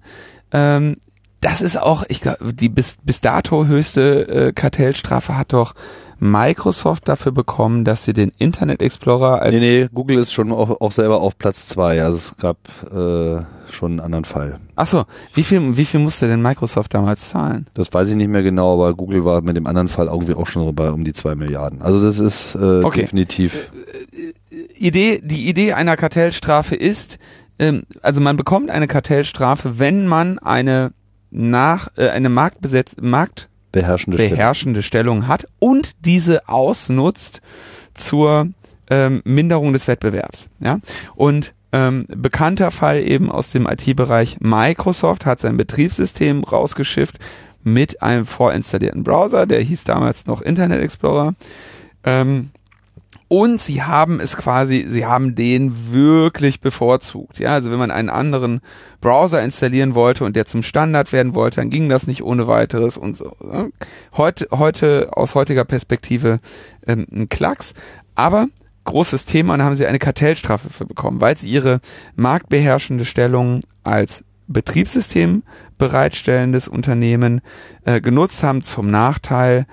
ähm, das ist auch, ich glaube, die bis, bis dato höchste äh, Kartellstrafe hat doch Microsoft dafür bekommen, dass sie den Internet Explorer als. Nee, nee, Google ist schon auch, auch selber auf Platz zwei. Also es gab äh, schon einen anderen Fall. Ach so, wie viel, wie viel musste denn Microsoft damals zahlen? Das weiß ich nicht mehr genau, aber Google war mit dem anderen Fall irgendwie auch schon bei um die zwei Milliarden. Also das ist äh, okay. definitiv. Äh, Idee, die Idee einer Kartellstrafe ist, ähm, also man bekommt eine Kartellstrafe, wenn man eine nach äh, eine Marktbesetz Markt beherrschende, beherrschende Stellung. Stellung hat und diese ausnutzt zur ähm, Minderung des Wettbewerbs. Ja und ähm, bekannter Fall eben aus dem IT-Bereich Microsoft hat sein Betriebssystem rausgeschifft mit einem vorinstallierten Browser, der hieß damals noch Internet Explorer. Ähm, und sie haben es quasi, sie haben den wirklich bevorzugt. Ja, also wenn man einen anderen Browser installieren wollte und der zum Standard werden wollte, dann ging das nicht ohne weiteres und so. Heute, heute aus heutiger Perspektive ähm, ein Klacks, aber großes Thema und haben sie eine Kartellstrafe für bekommen, weil sie ihre marktbeherrschende Stellung als Betriebssystem bereitstellendes Unternehmen äh, genutzt haben zum Nachteil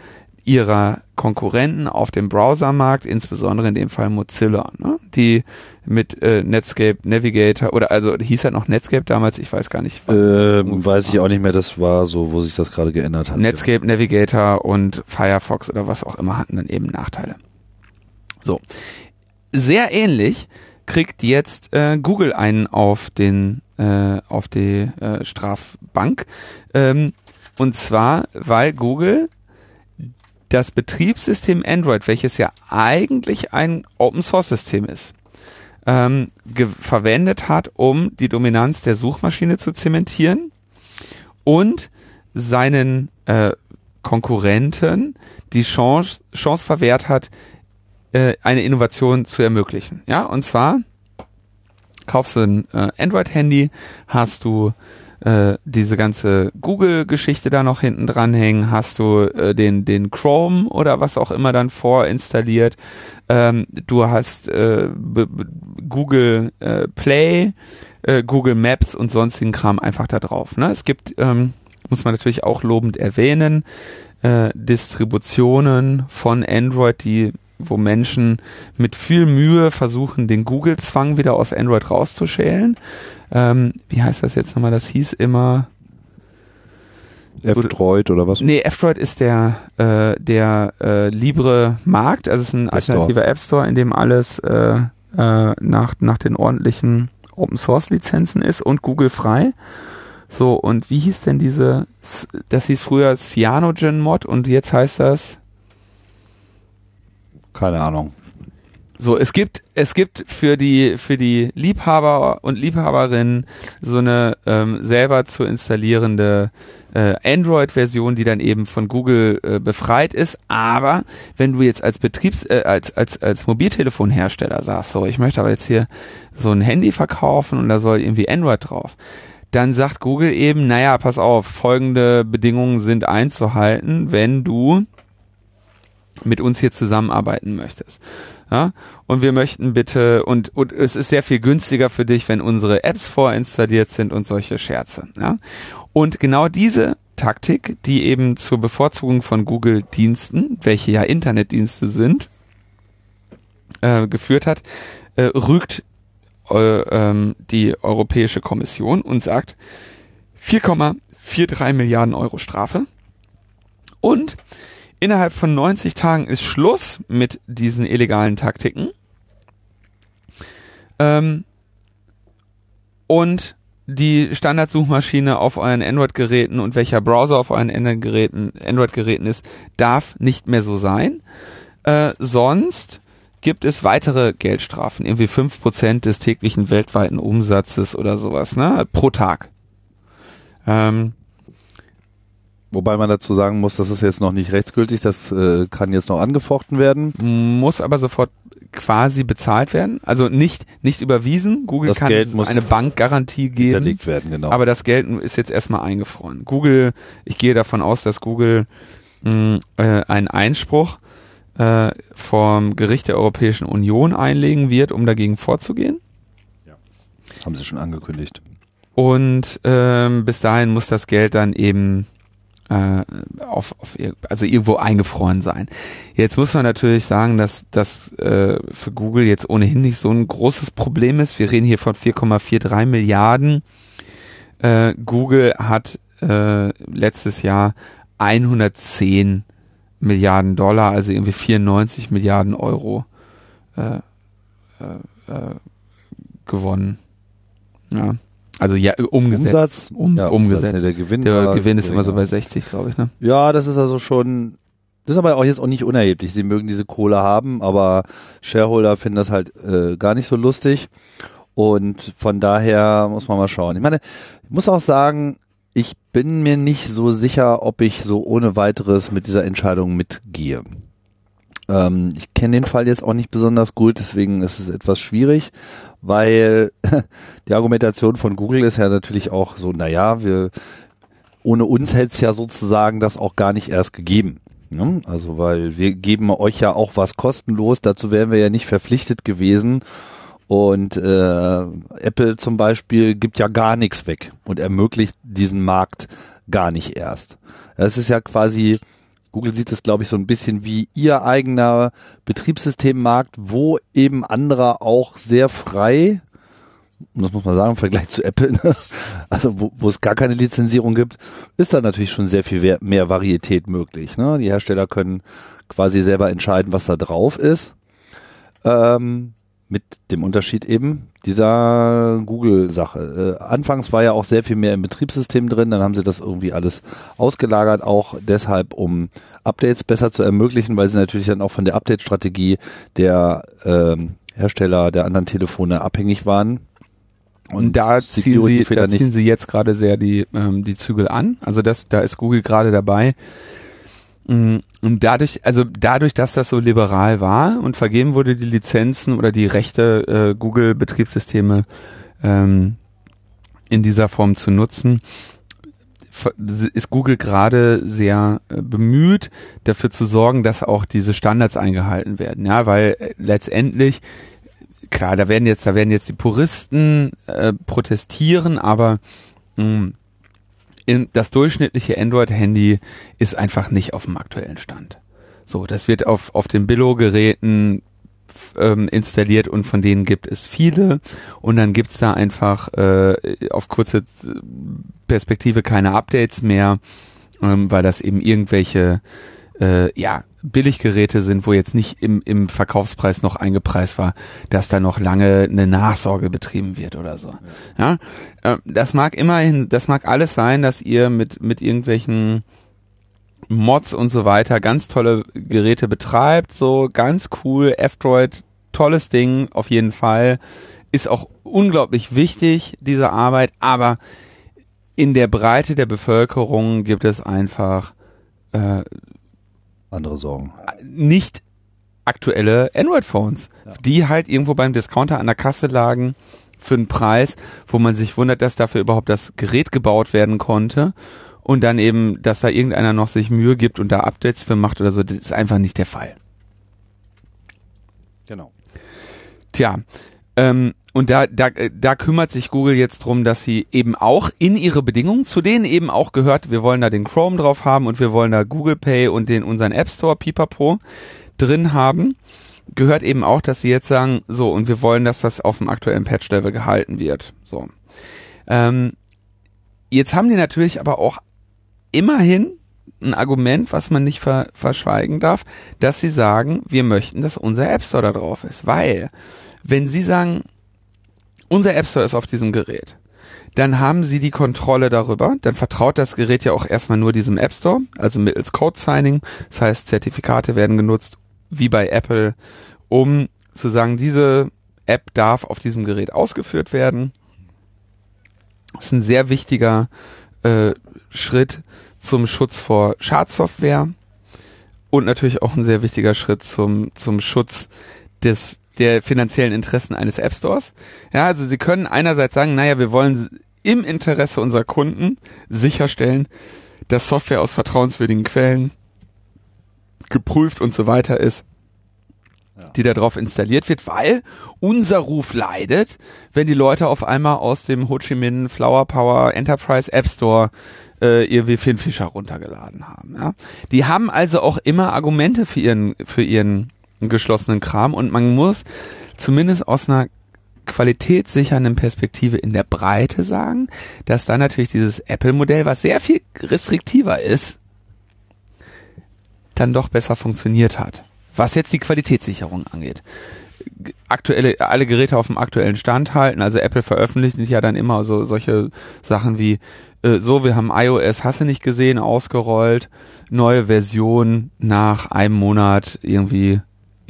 ihrer Konkurrenten auf dem Browsermarkt, insbesondere in dem Fall Mozilla, ne? die mit äh, Netscape Navigator oder also hieß halt noch Netscape damals, ich weiß gar nicht. Ähm, weiß ich auch nicht mehr, das war so, wo sich das gerade geändert hat. Netscape Navigator und Firefox oder was auch immer hatten dann eben Nachteile. So. Sehr ähnlich kriegt jetzt äh, Google einen auf den äh, auf die äh, Strafbank. Ähm, und zwar, weil Google das Betriebssystem Android, welches ja eigentlich ein Open Source System ist, ähm, verwendet hat, um die Dominanz der Suchmaschine zu zementieren und seinen äh, Konkurrenten die Chance, Chance verwehrt hat, äh, eine Innovation zu ermöglichen. Ja, und zwar kaufst du ein äh, Android-Handy, hast du äh, diese ganze Google-Geschichte da noch hinten dranhängen, hast du äh, den, den Chrome oder was auch immer dann vorinstalliert, ähm, du hast äh, Google äh, Play, äh, Google Maps und sonstigen Kram einfach da drauf. Ne? Es gibt, ähm, muss man natürlich auch lobend erwähnen, äh, Distributionen von Android, die wo Menschen mit viel Mühe versuchen, den Google-Zwang wieder aus Android rauszuschälen ähm, wie heißt das jetzt nochmal? Das hieß immer F-Droid oder was? Nee, F-Droid ist der, äh, der äh, Libre Markt, also es ist ein App alternativer App Store, in dem alles äh, äh, nach, nach den ordentlichen Open Source Lizenzen ist und Google frei. So, und wie hieß denn diese, das hieß früher Cyanogen Mod und jetzt heißt das? Keine Ahnung. So, es gibt, es gibt für die, für die Liebhaber und Liebhaberinnen so eine ähm, selber zu installierende äh, Android-Version, die dann eben von Google äh, befreit ist. Aber wenn du jetzt als Betriebs, äh, als, als, als Mobiltelefonhersteller sagst, so, ich möchte aber jetzt hier so ein Handy verkaufen und da soll irgendwie Android drauf, dann sagt Google eben, naja, pass auf, folgende Bedingungen sind einzuhalten, wenn du mit uns hier zusammenarbeiten möchtest. Ja? Und wir möchten bitte, und, und es ist sehr viel günstiger für dich, wenn unsere Apps vorinstalliert sind und solche Scherze. Ja? Und genau diese Taktik, die eben zur Bevorzugung von Google-Diensten, welche ja Internetdienste sind, äh, geführt hat, äh, rügt äh, ähm, die Europäische Kommission und sagt 4,43 Milliarden Euro Strafe. Und innerhalb von 90 Tagen ist Schluss mit diesen illegalen Taktiken. Ähm, und die Standardsuchmaschine auf euren Android-Geräten und welcher Browser auf euren Android-Geräten Android ist, darf nicht mehr so sein. Äh, sonst gibt es weitere Geldstrafen, irgendwie fünf Prozent des täglichen weltweiten Umsatzes oder sowas, ne? Pro Tag. Ähm, Wobei man dazu sagen muss, das ist jetzt noch nicht rechtsgültig, das äh, kann jetzt noch angefochten werden. Muss aber sofort quasi bezahlt werden. Also nicht, nicht überwiesen. Google das kann Geld muss eine Bankgarantie geben. Hinterlegt werden, genau. Aber das Geld ist jetzt erstmal eingefroren. Google, ich gehe davon aus, dass Google mh, äh, einen Einspruch äh, vom Gericht der Europäischen Union einlegen wird, um dagegen vorzugehen. Ja. Haben sie schon angekündigt. Und ähm, bis dahin muss das Geld dann eben äh, auf, auf also irgendwo eingefroren sein. Jetzt muss man natürlich sagen, dass das äh, für Google jetzt ohnehin nicht so ein großes Problem ist. Wir reden hier von 4,43 Milliarden. Äh, Google hat äh, letztes Jahr 110 Milliarden Dollar, also irgendwie 94 Milliarden Euro äh, äh, äh, gewonnen. Ja. Also ja, umgesetzt. Umsatz, um, ja, umgesetzt. Der Gewinn, der Gewinn ist immer so bei 60, glaube ich. Ne? Ja, das ist also schon, das ist aber auch jetzt auch nicht unerheblich. Sie mögen diese Kohle haben, aber Shareholder finden das halt äh, gar nicht so lustig. Und von daher muss man mal schauen. Ich meine, ich muss auch sagen, ich bin mir nicht so sicher, ob ich so ohne weiteres mit dieser Entscheidung mitgehe. Ähm, ich kenne den Fall jetzt auch nicht besonders gut, deswegen ist es etwas schwierig, weil die Argumentation von Google ist ja natürlich auch so, naja, wir, ohne uns hätte es ja sozusagen das auch gar nicht erst gegeben. Ne? Also, weil wir geben euch ja auch was kostenlos, dazu wären wir ja nicht verpflichtet gewesen. Und äh, Apple zum Beispiel gibt ja gar nichts weg und ermöglicht diesen Markt gar nicht erst. Das ist ja quasi Google sieht es, glaube ich, so ein bisschen wie ihr eigener Betriebssystemmarkt, wo eben andere auch sehr frei, das muss man sagen, im Vergleich zu Apple, ne? also wo, wo es gar keine Lizenzierung gibt, ist da natürlich schon sehr viel mehr Varietät möglich. Ne? Die Hersteller können quasi selber entscheiden, was da drauf ist. Ähm, mit dem Unterschied eben dieser Google-Sache. Äh, anfangs war ja auch sehr viel mehr im Betriebssystem drin, dann haben sie das irgendwie alles ausgelagert, auch deshalb, um Updates besser zu ermöglichen, weil sie natürlich dann auch von der Update-Strategie der ähm, Hersteller der anderen Telefone abhängig waren. Und da, ziehen sie, da ziehen sie jetzt gerade sehr die, ähm, die Zügel an. Also das, da ist Google gerade dabei, und dadurch, also dadurch, dass das so liberal war und vergeben wurde die Lizenzen oder die Rechte, äh, Google-Betriebssysteme ähm, in dieser Form zu nutzen, ist Google gerade sehr äh, bemüht, dafür zu sorgen, dass auch diese Standards eingehalten werden. Ja, weil äh, letztendlich, klar, da werden jetzt, da werden jetzt die Puristen äh, protestieren, aber mh, mm, das durchschnittliche Android-Handy ist einfach nicht auf dem aktuellen Stand. So, das wird auf, auf den Billo-Geräten ähm, installiert und von denen gibt es viele und dann gibt's da einfach äh, auf kurze Perspektive keine Updates mehr, ähm, weil das eben irgendwelche äh, ja, Billiggeräte sind, wo jetzt nicht im, im Verkaufspreis noch eingepreist war, dass da noch lange eine Nachsorge betrieben wird oder so. Ja, äh, das mag immerhin, das mag alles sein, dass ihr mit mit irgendwelchen Mods und so weiter ganz tolle Geräte betreibt, so ganz cool, F-Droid, tolles Ding, auf jeden Fall, ist auch unglaublich wichtig, diese Arbeit, aber in der Breite der Bevölkerung gibt es einfach äh, andere Sorgen. Nicht aktuelle Android-Phones, ja. die halt irgendwo beim Discounter an der Kasse lagen für einen Preis, wo man sich wundert, dass dafür überhaupt das Gerät gebaut werden konnte und dann eben, dass da irgendeiner noch sich Mühe gibt und da Updates für macht oder so, das ist einfach nicht der Fall. Genau. Tja, ähm, und da, da, da kümmert sich Google jetzt drum, dass sie eben auch in ihre Bedingungen, zu denen eben auch gehört, wir wollen da den Chrome drauf haben und wir wollen da Google Pay und den unseren App Store Pipapo drin haben. gehört eben auch, dass sie jetzt sagen, so, und wir wollen, dass das auf dem aktuellen Patch-Level gehalten wird. So. Ähm, jetzt haben die natürlich aber auch immerhin ein Argument, was man nicht ver verschweigen darf, dass sie sagen, wir möchten, dass unser App Store da drauf ist. Weil, wenn sie sagen, unser App Store ist auf diesem Gerät, dann haben sie die Kontrolle darüber, dann vertraut das Gerät ja auch erstmal nur diesem App Store, also mittels Code Signing, das heißt Zertifikate werden genutzt, wie bei Apple, um zu sagen, diese App darf auf diesem Gerät ausgeführt werden. Das ist ein sehr wichtiger äh, Schritt zum Schutz vor Schadsoftware und natürlich auch ein sehr wichtiger Schritt zum, zum Schutz des der finanziellen Interessen eines App Stores. Ja, also sie können einerseits sagen, naja, wir wollen im Interesse unserer Kunden sicherstellen, dass Software aus vertrauenswürdigen Quellen geprüft und so weiter ist, ja. die darauf installiert wird, weil unser Ruf leidet, wenn die Leute auf einmal aus dem Ho Chi Minh Flower Power Enterprise App Store äh, irgendwie Finn Fischer runtergeladen haben. Ja? Die haben also auch immer Argumente für ihren, für ihren geschlossenen Kram und man muss zumindest aus einer qualitätssichernden Perspektive in der Breite sagen, dass da natürlich dieses Apple-Modell, was sehr viel restriktiver ist, dann doch besser funktioniert hat. Was jetzt die Qualitätssicherung angeht. Aktuelle, alle Geräte auf dem aktuellen Stand halten. Also Apple veröffentlicht ja dann immer so solche Sachen wie, äh, so, wir haben iOS, hast du nicht gesehen, ausgerollt, neue Version nach einem Monat irgendwie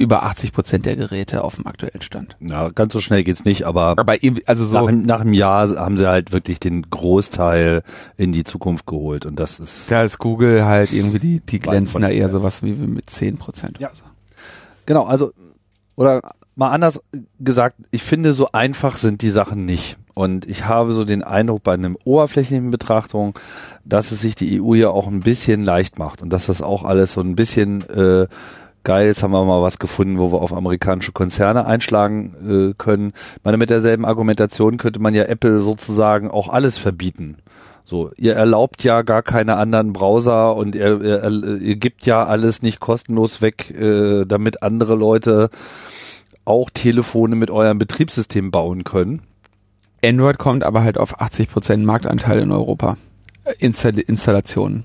über 80 Prozent der Geräte auf dem aktuellen Stand. Ja, ganz so schnell geht's nicht, aber, aber also so nach, nach einem Jahr haben sie halt wirklich den Großteil in die Zukunft geholt und das ist. Da ist Google halt irgendwie die, die glänzen da eher sowas wie mit 10 Prozent. Ja. So. Genau, also, oder mal anders gesagt, ich finde, so einfach sind die Sachen nicht. Und ich habe so den Eindruck bei einem oberflächlichen Betrachtung, dass es sich die EU hier auch ein bisschen leicht macht und dass das auch alles so ein bisschen äh, geil, jetzt haben wir mal was gefunden, wo wir auf amerikanische Konzerne einschlagen äh, können. Ich meine, mit derselben Argumentation könnte man ja Apple sozusagen auch alles verbieten. So, ihr erlaubt ja gar keine anderen Browser und ihr, ihr, ihr gibt ja alles nicht kostenlos weg, äh, damit andere Leute auch Telefone mit eurem Betriebssystem bauen können. Android kommt aber halt auf 80% Marktanteil in Europa. Äh, Install Installationen.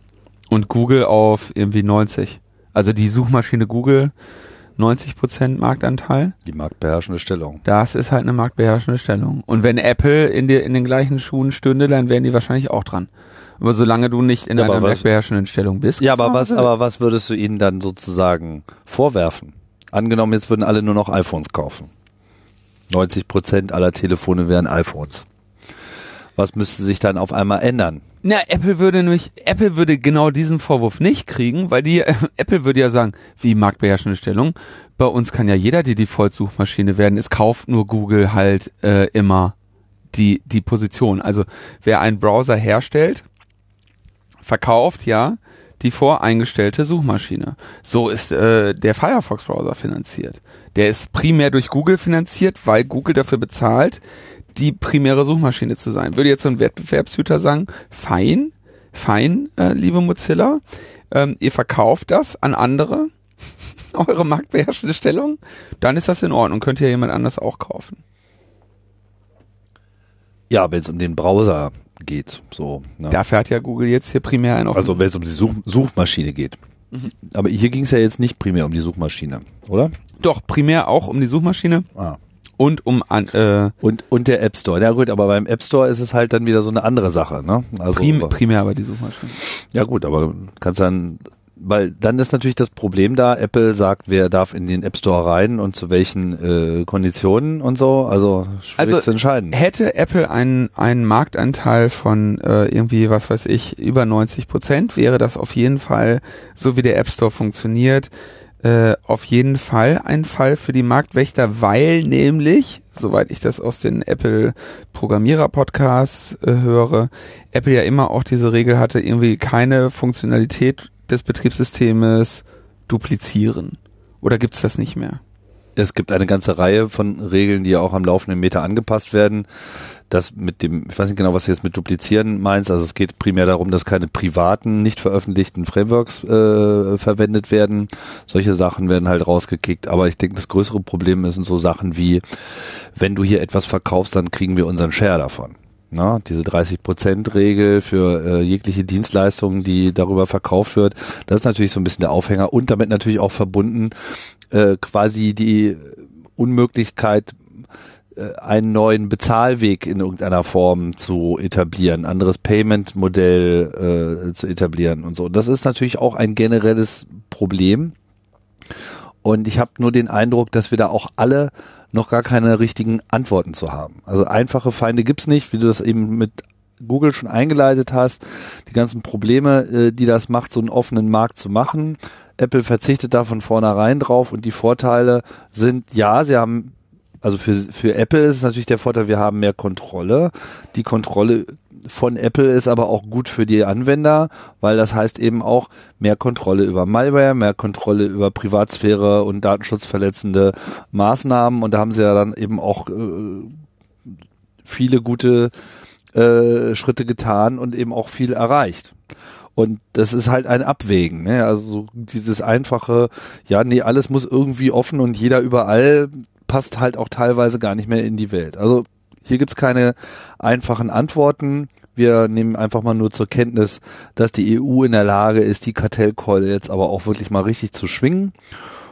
Und Google auf irgendwie 90. Also die Suchmaschine Google 90% Marktanteil. Die marktbeherrschende Stellung. Das ist halt eine marktbeherrschende Stellung. Und wenn Apple in, die, in den gleichen Schuhen stünde, dann wären die wahrscheinlich auch dran. Aber solange du nicht in ja, einer marktbeherrschenden Stellung bist. Ja, aber was, aber was würdest du ihnen dann sozusagen vorwerfen? Angenommen, jetzt würden alle nur noch iPhones kaufen. 90% aller Telefone wären iPhones. Was müsste sich dann auf einmal ändern? Na, Apple würde nämlich, Apple würde genau diesen Vorwurf nicht kriegen, weil die, äh, Apple würde ja sagen, wie marktbeherrschende Stellung, bei uns kann ja jeder die Default-Suchmaschine werden, es kauft nur Google halt äh, immer die, die Position. Also wer einen Browser herstellt, verkauft ja die voreingestellte Suchmaschine. So ist äh, der Firefox-Browser finanziert. Der ist primär durch Google finanziert, weil Google dafür bezahlt, die primäre Suchmaschine zu sein. Würde jetzt so ein Wettbewerbshüter sagen, fein, fein, äh, liebe Mozilla, ähm, ihr verkauft das an andere, eure marktbeherrschende Stellung, dann ist das in Ordnung, könnt ihr jemand anders auch kaufen. Ja, wenn es um den Browser geht, so. Ne? Dafür hat ja Google jetzt hier primär einen Also wenn es um die Such Suchmaschine geht. Mhm. Aber hier ging es ja jetzt nicht primär um die Suchmaschine, oder? Doch, primär auch um die Suchmaschine. Ah und um an äh, und und der App Store. Ja gut, aber beim App Store ist es halt dann wieder so eine andere Sache, ne? Also prim, primär aber die Suchmaschine. Ja gut, aber kannst dann weil dann ist natürlich das Problem da, Apple sagt, wer darf in den App Store rein und zu welchen äh, Konditionen und so, also schwierig also zu entscheiden. Hätte Apple einen, einen Marktanteil von äh, irgendwie, was weiß ich, über 90 Prozent, wäre das auf jeden Fall, so wie der App Store funktioniert, äh, auf jeden Fall ein Fall für die Marktwächter, weil nämlich, soweit ich das aus den Apple Programmierer Podcasts äh, höre, Apple ja immer auch diese Regel hatte, irgendwie keine Funktionalität des Betriebssystems duplizieren. Oder gibt's das nicht mehr? Es gibt eine ganze Reihe von Regeln, die ja auch am laufenden Meter angepasst werden. Das mit dem, ich weiß nicht genau, was du jetzt mit duplizieren meinst, also es geht primär darum, dass keine privaten, nicht veröffentlichten Frameworks äh, verwendet werden. Solche Sachen werden halt rausgekickt, aber ich denke, das größere Problem sind so Sachen wie, wenn du hier etwas verkaufst, dann kriegen wir unseren Share davon. Na, diese 30-Prozent-Regel für äh, jegliche Dienstleistungen, die darüber verkauft wird, das ist natürlich so ein bisschen der Aufhänger und damit natürlich auch verbunden äh, quasi die Unmöglichkeit, einen neuen Bezahlweg in irgendeiner Form zu etablieren, anderes Payment-Modell äh, zu etablieren und so. Das ist natürlich auch ein generelles Problem. Und ich habe nur den Eindruck, dass wir da auch alle noch gar keine richtigen Antworten zu haben. Also einfache Feinde gibt's nicht, wie du das eben mit Google schon eingeleitet hast, die ganzen Probleme, äh, die das macht, so einen offenen Markt zu machen. Apple verzichtet da von vornherein drauf und die Vorteile sind, ja, sie haben, also für, für Apple ist es natürlich der Vorteil, wir haben mehr Kontrolle. Die Kontrolle von Apple ist aber auch gut für die Anwender, weil das heißt eben auch mehr Kontrolle über Malware, mehr Kontrolle über Privatsphäre und datenschutzverletzende Maßnahmen und da haben sie ja dann eben auch äh, viele gute äh, Schritte getan und eben auch viel erreicht. Und das ist halt ein Abwägen. Ne? Also so dieses einfache, ja, nee, alles muss irgendwie offen und jeder überall passt halt auch teilweise gar nicht mehr in die Welt. Also hier gibt's keine einfachen Antworten. Wir nehmen einfach mal nur zur Kenntnis, dass die EU in der Lage ist, die Kartellkeule jetzt aber auch wirklich mal richtig zu schwingen.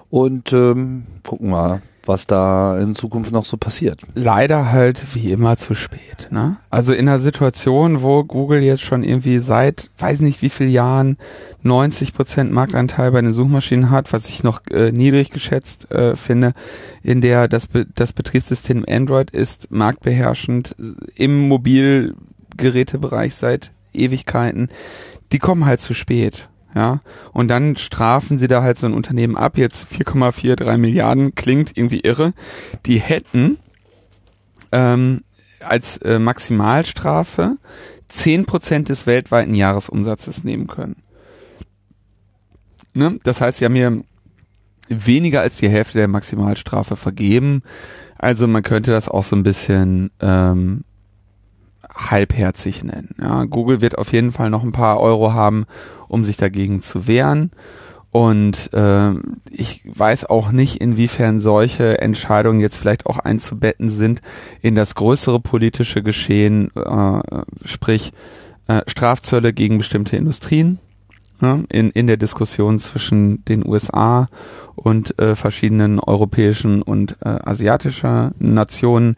Und ähm, gucken mal, was da in Zukunft noch so passiert. Leider halt wie immer zu spät. Ne? Also in einer Situation, wo Google jetzt schon irgendwie seit, weiß nicht wie viel Jahren 90 Prozent Marktanteil bei den Suchmaschinen hat, was ich noch äh, niedrig geschätzt äh, finde, in der das, Be das Betriebssystem Android ist marktbeherrschend im Mobilgerätebereich seit Ewigkeiten. Die kommen halt zu spät ja, und dann strafen sie da halt so ein Unternehmen ab, jetzt 4,43 Milliarden, klingt irgendwie irre, die hätten ähm, als äh, Maximalstrafe 10% des weltweiten Jahresumsatzes nehmen können. Ne? Das heißt, sie haben hier weniger als die Hälfte der Maximalstrafe vergeben. Also man könnte das auch so ein bisschen ähm, halbherzig nennen. Ja, Google wird auf jeden Fall noch ein paar Euro haben, um sich dagegen zu wehren. Und äh, ich weiß auch nicht, inwiefern solche Entscheidungen jetzt vielleicht auch einzubetten sind in das größere politische Geschehen, äh, sprich äh, Strafzölle gegen bestimmte Industrien ja, in, in der Diskussion zwischen den USA und äh, verschiedenen europäischen und äh, asiatischer Nationen.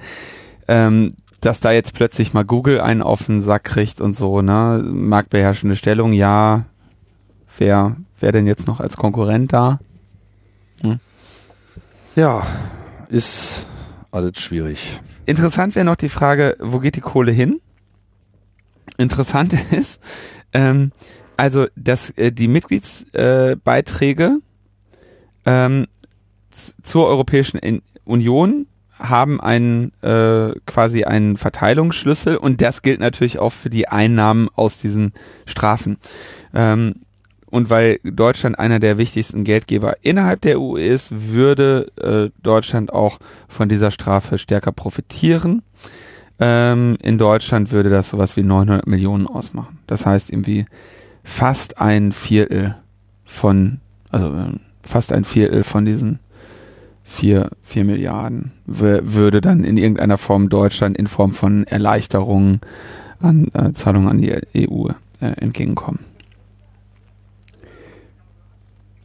Ähm, dass da jetzt plötzlich mal Google einen auf den Sack kriegt und so, ne? Marktbeherrschende Stellung, ja. Wer, wer denn jetzt noch als Konkurrent da? Hm? Ja, ist alles schwierig. Interessant wäre noch die Frage, wo geht die Kohle hin? Interessant ist, ähm, also dass äh, die Mitgliedsbeiträge äh, ähm, zur Europäischen Union haben einen äh, quasi einen Verteilungsschlüssel und das gilt natürlich auch für die Einnahmen aus diesen Strafen. Ähm, und weil Deutschland einer der wichtigsten Geldgeber innerhalb der EU ist, würde äh, Deutschland auch von dieser Strafe stärker profitieren. Ähm, in Deutschland würde das sowas wie 900 Millionen ausmachen. Das heißt irgendwie fast ein Viertel von, also äh, fast ein Viertel von diesen vier, vier Milliarden würde dann in irgendeiner Form Deutschland in Form von Erleichterungen an äh, Zahlungen an die EU äh, entgegenkommen.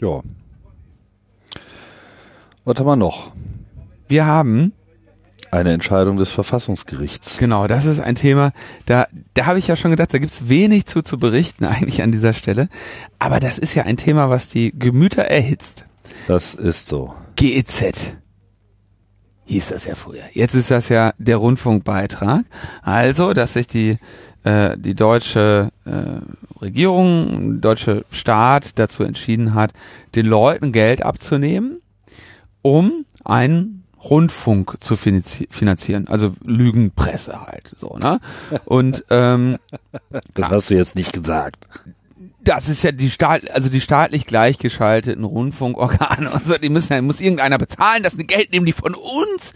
Ja. Was haben wir noch? Wir haben eine Entscheidung des Verfassungsgerichts. Genau, das ist ein Thema, da, da habe ich ja schon gedacht, da gibt's wenig zu zu berichten eigentlich an dieser Stelle. Aber das ist ja ein Thema, was die Gemüter erhitzt. Das ist so. GEZ hieß das ja früher. Jetzt ist das ja der Rundfunkbeitrag. Also, dass sich die äh, die deutsche äh, Regierung, deutsche Staat dazu entschieden hat, den Leuten Geld abzunehmen, um einen Rundfunk zu finanzieren, also Lügenpresse halt so, ne? Und ähm, das hast du jetzt nicht gesagt das ist ja die Staat, also die staatlich gleichgeschalteten Rundfunkorgane und so, die müssen ja, muss irgendeiner bezahlen, das Geld nehmen die von uns.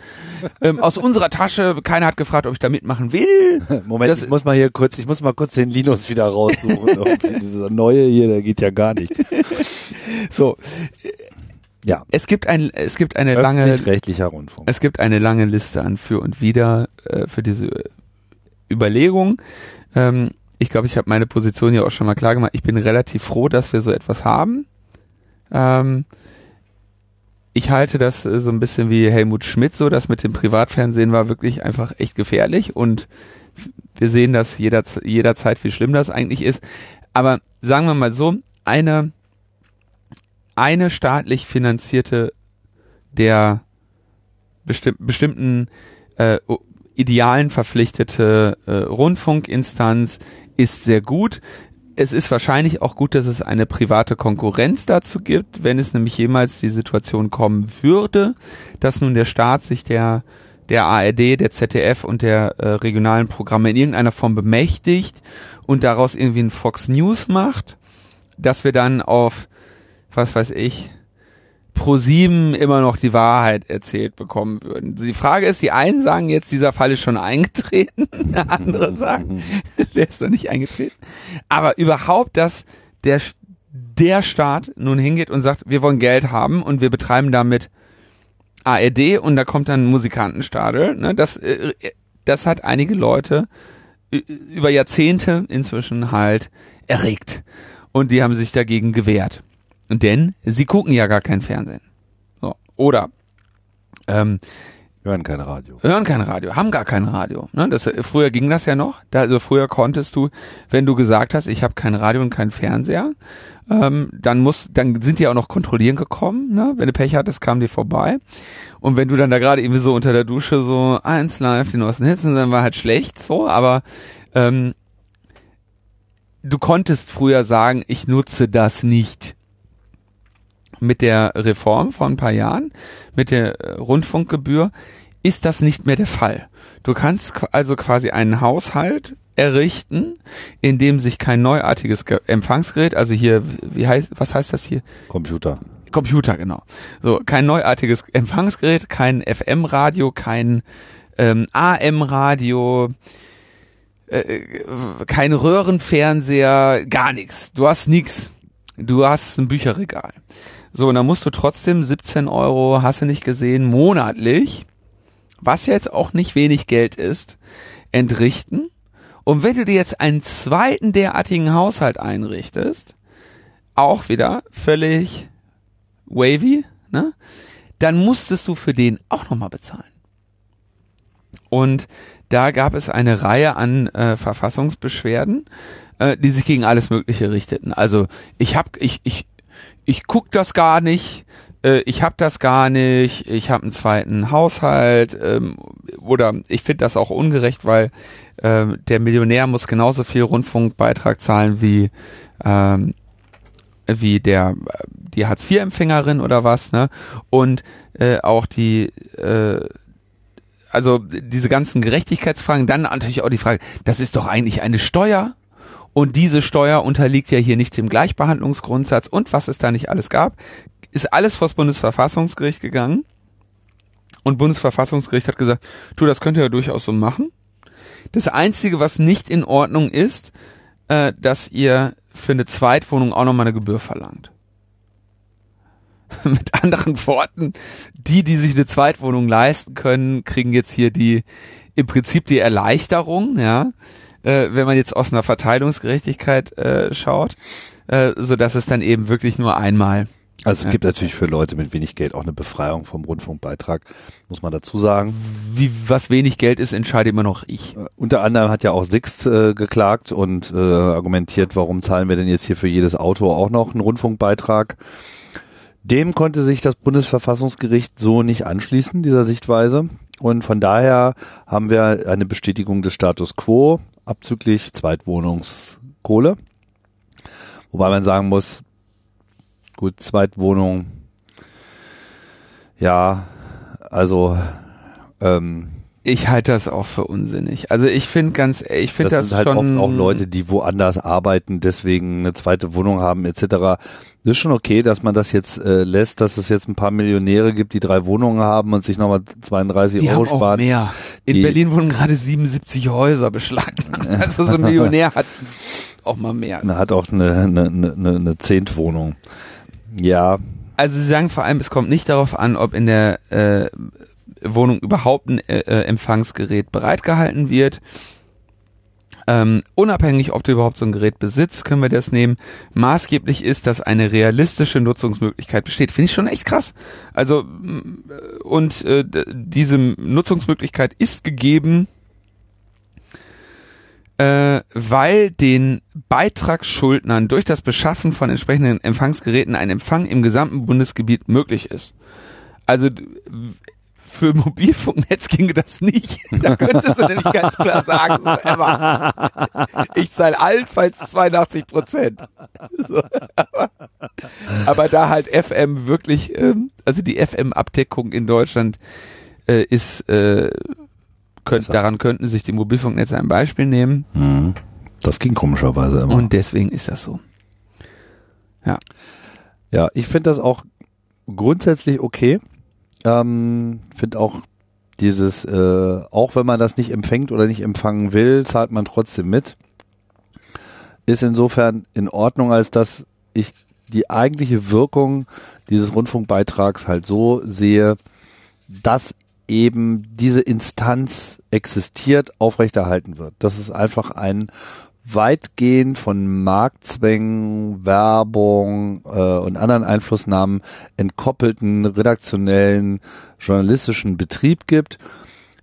ähm, aus unserer Tasche. Keiner hat gefragt, ob ich da mitmachen will. Moment, das, ich muss mal hier kurz, ich muss mal kurz den Linus wieder raussuchen. Dieser neue hier, der geht ja gar nicht. so. Ja. Es gibt ein, es gibt eine lange, rechtlicher Rundfunk. Es gibt eine lange Liste an für und wieder äh, für diese Überlegung. Ähm, ich glaube, ich habe meine Position ja auch schon mal klar gemacht. Ich bin relativ froh, dass wir so etwas haben. Ähm, ich halte das äh, so ein bisschen wie Helmut Schmidt so, das mit dem Privatfernsehen war wirklich einfach echt gefährlich und wir sehen das jeder, jederzeit, wie schlimm das eigentlich ist. Aber sagen wir mal so, eine, eine staatlich finanzierte der bestimm bestimmten äh, Idealen verpflichtete äh, Rundfunkinstanz ist sehr gut. Es ist wahrscheinlich auch gut, dass es eine private Konkurrenz dazu gibt, wenn es nämlich jemals die Situation kommen würde, dass nun der Staat sich der der ARD, der ZDF und der äh, regionalen Programme in irgendeiner Form bemächtigt und daraus irgendwie ein Fox News macht, dass wir dann auf, was weiß ich, pro sieben immer noch die Wahrheit erzählt bekommen würden. Die Frage ist, die einen sagen jetzt, dieser Fall ist schon eingetreten, andere sagen, der ist noch nicht eingetreten. Aber überhaupt, dass der, der Staat nun hingeht und sagt, wir wollen Geld haben und wir betreiben damit ARD und da kommt dann ein Musikantenstadel, ne, das, äh, das hat einige Leute über Jahrzehnte inzwischen halt erregt. Und die haben sich dagegen gewehrt. Denn sie gucken ja gar kein Fernsehen. So. Oder ähm, hören kein Radio. Hören kein Radio, haben gar kein Radio. Ne? Das, früher ging das ja noch. Da, also früher konntest du, wenn du gesagt hast, ich habe kein Radio und kein Fernseher, ähm, dann muss, dann sind die auch noch kontrollieren gekommen. Ne? Wenn du Pech hattest, kamen die vorbei. Und wenn du dann da gerade irgendwie so unter der Dusche so eins live die neuesten Hits, dann war halt schlecht so. Aber ähm, du konntest früher sagen, ich nutze das nicht mit der Reform vor ein paar Jahren, mit der äh, Rundfunkgebühr, ist das nicht mehr der Fall. Du kannst also quasi einen Haushalt errichten, in dem sich kein neuartiges Empfangsgerät, also hier, wie heißt, was heißt das hier? Computer. Computer, genau. So, kein neuartiges Empfangsgerät, kein FM-Radio, kein ähm, AM-Radio, äh, kein Röhrenfernseher, gar nichts. Du hast nichts. Du hast ein Bücherregal. So, und dann musst du trotzdem 17 Euro, hast du nicht gesehen, monatlich, was jetzt auch nicht wenig Geld ist, entrichten. Und wenn du dir jetzt einen zweiten derartigen Haushalt einrichtest, auch wieder völlig wavy, ne? Dann musstest du für den auch nochmal bezahlen. Und da gab es eine Reihe an äh, Verfassungsbeschwerden, äh, die sich gegen alles Mögliche richteten. Also ich hab, ich, ich, ich guck das gar nicht, äh, ich hab das gar nicht, ich habe einen zweiten Haushalt ähm, oder ich finde das auch ungerecht, weil ähm, der Millionär muss genauso viel Rundfunkbeitrag zahlen wie ähm, wie der die Hartz IV Empfängerin oder was, ne? Und äh, auch die äh, also diese ganzen Gerechtigkeitsfragen, dann natürlich auch die Frage, das ist doch eigentlich eine Steuer und diese Steuer unterliegt ja hier nicht dem Gleichbehandlungsgrundsatz und was es da nicht alles gab, ist alles vors Bundesverfassungsgericht gegangen. Und Bundesverfassungsgericht hat gesagt, tu, das könnt ihr ja durchaus so machen. Das Einzige, was nicht in Ordnung ist, äh, dass ihr für eine Zweitwohnung auch nochmal eine Gebühr verlangt. Mit anderen Worten, die, die sich eine Zweitwohnung leisten können, kriegen jetzt hier die, im Prinzip die Erleichterung, ja, äh, wenn man jetzt aus einer Verteilungsgerechtigkeit äh, schaut, äh, so dass es dann eben wirklich nur einmal also es gibt natürlich für Leute mit wenig Geld auch eine Befreiung vom Rundfunkbeitrag, muss man dazu sagen. Wie was wenig Geld ist, entscheide immer noch ich. Äh, unter anderem hat ja auch Sixt äh, geklagt und äh, argumentiert, warum zahlen wir denn jetzt hier für jedes Auto auch noch einen Rundfunkbeitrag? Dem konnte sich das Bundesverfassungsgericht so nicht anschließen, dieser Sichtweise. Und von daher haben wir eine Bestätigung des Status quo abzüglich Zweitwohnungskohle. Wobei man sagen muss, gut, Zweitwohnung, ja, also ähm, Ich halte das auch für unsinnig. Also ich finde ganz, ich finde das, das sind halt schon oft auch Leute, die woanders arbeiten, deswegen eine zweite Wohnung haben etc. Das ist schon okay, dass man das jetzt äh, lässt, dass es jetzt ein paar Millionäre gibt, die drei Wohnungen haben und sich nochmal 32 die Euro haben auch sparen. mehr. In Die- Berlin wurden gerade 77 Häuser beschlagnahmt. Also so ein Millionär hat auch mal mehr. Hat auch eine, eine, eine, eine Zehntwohnung. Ja, Also sie sagen vor allem, es kommt nicht darauf an, ob in der äh, Wohnung überhaupt ein äh, äh, Empfangsgerät bereitgehalten wird. Ähm, unabhängig, ob du überhaupt so ein Gerät besitzt, können wir das nehmen. Maßgeblich ist, dass eine realistische Nutzungsmöglichkeit besteht. Finde ich schon echt krass. Also äh, und äh, diese Nutzungsmöglichkeit ist gegeben, äh, weil den Beitragsschuldnern durch das Beschaffen von entsprechenden Empfangsgeräten ein Empfang im gesamten Bundesgebiet möglich ist. Also für Mobilfunknetz ginge das nicht. Da könntest du nämlich ganz klar sagen, so, Emma, ich zahle allenfalls 82 Prozent. So, aber, aber da halt FM wirklich, ähm, also die FM-Abdeckung in Deutschland äh, ist, äh, könnt, daran könnten sich die Mobilfunknetze ein Beispiel nehmen. mhm. das ging komischerweise immer. Und deswegen ist das so. Ja, ich finde das auch grundsätzlich okay. Ähm, finde auch dieses, äh, auch wenn man das nicht empfängt oder nicht empfangen will, zahlt man trotzdem mit. Ist insofern in Ordnung, als dass ich die eigentliche Wirkung dieses Rundfunkbeitrags halt so sehe, dass eben diese Instanz existiert, aufrechterhalten wird. Das ist einfach ein weitgehend von Marktzwängen, Werbung äh, und anderen Einflussnahmen entkoppelten redaktionellen journalistischen Betrieb gibt,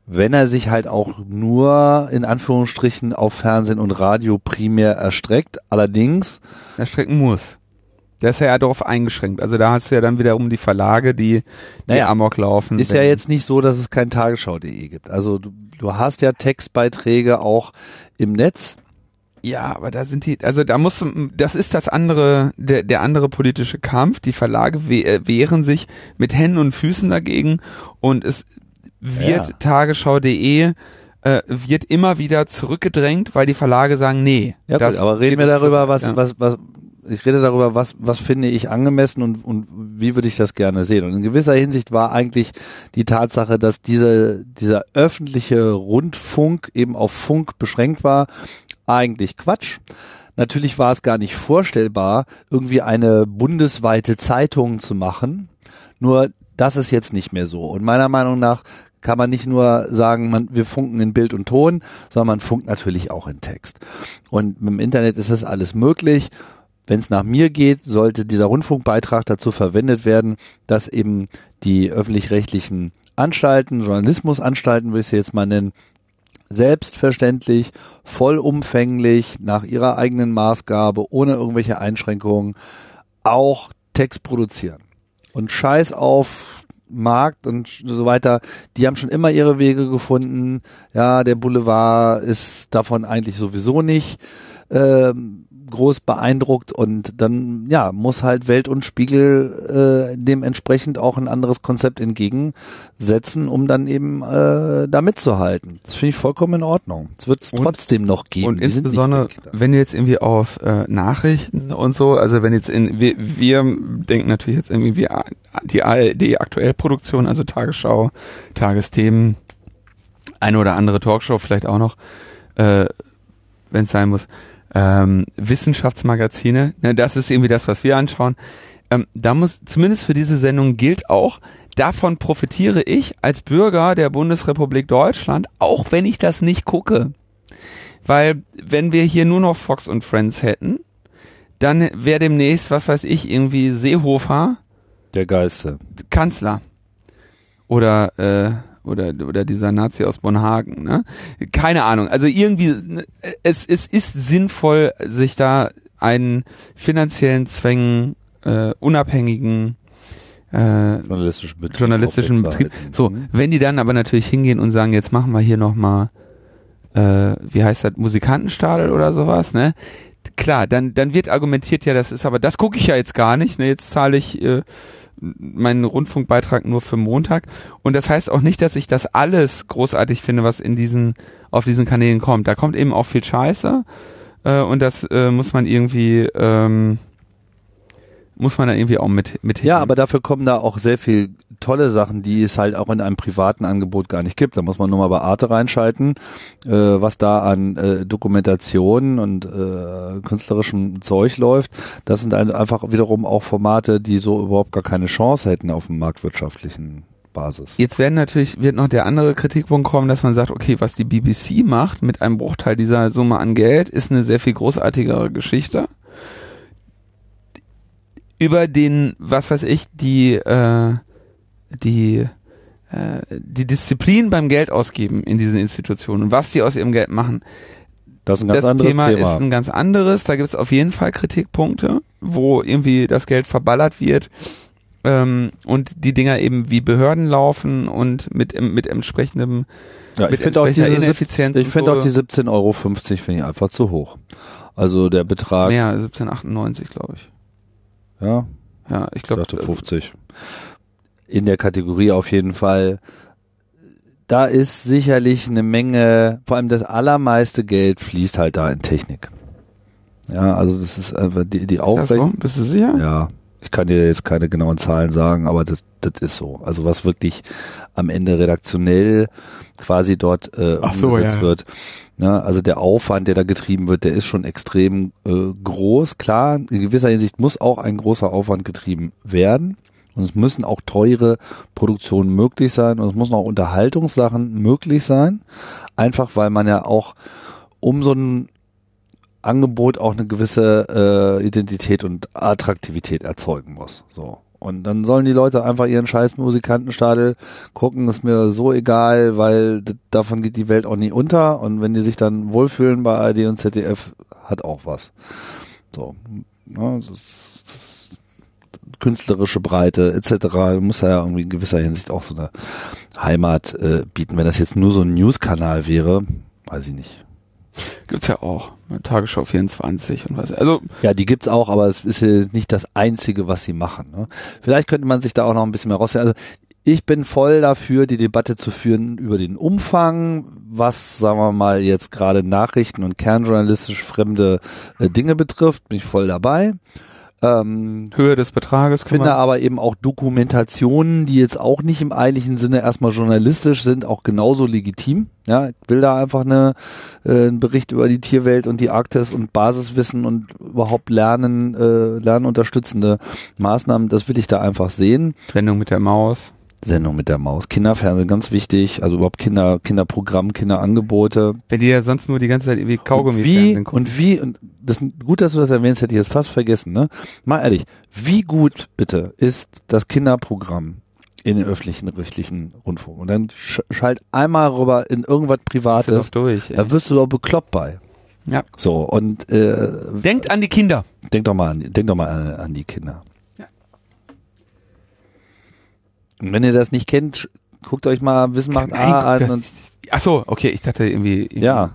wenn er sich halt auch nur in Anführungsstrichen auf Fernsehen und Radio primär erstreckt. Allerdings erstrecken muss. Der ist ja darauf eingeschränkt. Also da hast du ja dann wiederum die Verlage, die, die Naja, Amok laufen. ist ja jetzt nicht so, dass es kein Tagesschau.de gibt. Also du, du hast ja Textbeiträge auch im Netz. Ja, aber da sind die, also da muss, das ist das andere, der, der andere politische Kampf. Die Verlage äh, wehren sich mit Händen und Füßen dagegen und es wird Ja. Tagesschau.de äh, wird immer wieder zurückgedrängt, weil die Verlage sagen, nee. Ja das gut, aber reden wir darüber, was, ja. was, was, ich rede darüber, was, was finde ich angemessen und, und wie würde ich das gerne sehen. Und in gewisser Hinsicht war eigentlich die Tatsache, dass diese, dieser öffentliche Rundfunk eben auf Funk beschränkt war, eigentlich Quatsch. Natürlich war es gar nicht vorstellbar, irgendwie eine bundesweite Zeitung zu machen. Nur das ist jetzt nicht mehr so. Und meiner Meinung nach kann man nicht nur sagen, man, wir funken in Bild und Ton, sondern man funkt natürlich auch in Text. Und dem Internet ist das alles möglich. Wenn es nach mir geht, sollte dieser Rundfunkbeitrag dazu verwendet werden, dass eben die öffentlich-rechtlichen Anstalten, Journalismusanstalten, will ich sie jetzt mal nennen, selbstverständlich, vollumfänglich, nach ihrer eigenen Maßgabe, ohne irgendwelche Einschränkungen, auch Text produzieren. Und scheiß auf Markt und so weiter, die haben schon immer ihre Wege gefunden. Ja, der Boulevard ist davon eigentlich sowieso nicht ähm, groß beeindruckt und dann ja muss halt Welt und Spiegel äh, dementsprechend auch ein anderes Konzept entgegensetzen, um dann eben äh, da mitzuhalten. Das finde ich vollkommen in Ordnung. Es wird es trotzdem noch geben. Und Die insbesondere, wenn du jetzt irgendwie auf äh, Nachrichten und so, also wenn jetzt in, wir, wir denken natürlich jetzt irgendwie wie die ARD aktuell Produktion, also Tagesschau, Tagesthemen, eine oder andere Talkshow vielleicht auch noch, äh, wenn es sein muss, ähm, Wissenschaftsmagazine, ne, das ist irgendwie das, was wir anschauen. Ähm, da muss, zumindest für diese Sendung gilt auch, davon profitiere ich als Bürger der Bundesrepublik Deutschland, auch wenn ich das nicht gucke. Weil wenn wir hier nur noch Fox und Friends hätten, dann wäre demnächst, was weiß ich, irgendwie Seehofer Der Geiste. Kanzler. Oder, äh, oder, oder dieser Nazi aus Bonhagen, ne? Keine Ahnung. Also irgendwie, ne, es, es ist sinnvoll, sich da einen finanziellen Zwängen, äh, unabhängigen, äh, Journalistischen Betrieb. journalistischen Betrieb. So, Mhm. wenn die dann aber natürlich hingehen und sagen, jetzt machen wir hier nochmal, äh, wie heißt das, Musikantenstadel oder sowas, ne? Klar, dann, dann wird argumentiert, ja, das ist aber, das gucke ich ja jetzt gar nicht, ne? Jetzt zahle ich äh, meinen Rundfunkbeitrag nur für Montag. Und das heißt auch nicht, dass ich das alles großartig finde, was in diesen, auf diesen Kanälen kommt. Da kommt eben auch viel Scheiße. Äh, und das äh, muss man irgendwie, ähm, muss man da irgendwie auch mit, mit Ja, aber dafür kommen da auch sehr viel tolle Sachen, die es halt auch in einem privaten Angebot gar nicht gibt. Da muss man nur mal bei Arte reinschalten, äh, was da an äh, Dokumentation und äh, künstlerischem Zeug läuft. Das sind einfach wiederum auch Formate, die so überhaupt gar keine Chance hätten auf dem marktwirtschaftlichen Basis. Jetzt werden natürlich, wird noch der andere Kritikpunkt kommen, dass man sagt, okay, was die BBC macht mit einem Bruchteil dieser Summe an Geld, ist eine sehr viel großartigere Geschichte über den, was weiß ich, die, äh, die, äh, die Disziplin beim Geld ausgeben in diesen Institutionen und was die aus ihrem Geld machen. Das ist ein ganz das anderes Thema, Thema. ist ein ganz anderes. Da gibt es auf jeden Fall Kritikpunkte, wo irgendwie das Geld verballert wird ähm, und die Dinger eben wie Behörden laufen und mit, mit entsprechendem ja, ich finde auch diese Ineffizienz. Ich finde so. auch die 17,50 Euro finde ich einfach zu hoch. Also der Betrag. Mehr, 17,98 glaube ich. Ja. Ja, ich glaube. 50. In der Kategorie auf jeden Fall. Da ist sicherlich eine Menge, vor allem das allermeiste Geld fließt halt da in Technik. Ja, also das ist einfach die, die Aufrechnung. So? Bist du sicher? Ja. Ich kann dir jetzt keine genauen Zahlen sagen, aber das, das ist so. Also was wirklich am Ende redaktionell quasi dort äh, umgesetzt so, ja. wird. Ja, also der Aufwand, der da getrieben wird, der ist schon extrem äh, groß. Klar, in gewisser Hinsicht muss auch ein großer Aufwand getrieben werden. Und es müssen auch teure Produktionen möglich sein und es müssen auch Unterhaltungssachen möglich sein. Einfach weil man ja auch um so ein Angebot auch eine gewisse äh, Identität und Attraktivität erzeugen muss. So. Und dann sollen die Leute einfach ihren scheiß Musikantenstadel gucken, ist mir so egal, weil davon geht die Welt auch nie unter. Und wenn die sich dann wohlfühlen bei ARD und ZDF, hat auch was. So. Ja, das ist, das ist künstlerische Breite etc. muss ja irgendwie in gewisser Hinsicht auch so eine Heimat äh, bieten. Wenn das jetzt nur so ein News-Kanal wäre, weiß ich nicht. Gibt's ja auch. Tagesschau 24 und was. Also ja, die gibt's auch, aber es ist nicht das einzige, was sie machen. Ne? Vielleicht könnte man sich da auch noch ein bisschen mehr rausnehmen. Also ich bin voll dafür, die Debatte zu führen über den Umfang, was, sagen wir mal, jetzt gerade Nachrichten und kernjournalistisch fremde äh, Dinge betrifft, bin ich voll dabei. Ähm, Höhe des Betrages. Finde aber eben auch Dokumentationen, die jetzt auch nicht im eigentlichen Sinne erstmal journalistisch sind, auch genauso legitim. Ja, ich will da einfach eine, äh, einen Bericht über die Tierwelt und die Arktis und Basiswissen und überhaupt lernen, äh, lernunterstützende Maßnahmen, das will ich da einfach sehen. Sendung mit der Maus. Sendung mit der Maus. Kinderfernsehen, ganz wichtig. Also überhaupt Kinder, Kinderprogramm, Kinderangebote. Wenn die ja sonst nur die ganze Zeit irgendwie Kaugummi und wie, Und wie, und das, gut, dass du das erwähnst, hätte ich jetzt fast vergessen, ne? Mal ehrlich, wie gut bitte ist das Kinderprogramm in den öffentlichen, rechtlichen Rundfunk? Und dann sch schalt einmal rüber in irgendwas Privates. Durch, da wirst du doch bekloppt bei. Ja. So, und, äh, Denkt an die Kinder. Denk doch mal an, denk doch mal an, an die Kinder. Und wenn ihr das nicht kennt, guckt euch mal Wissen macht A an. Und Ach so, okay, ich dachte irgendwie, irgendwie. Ja.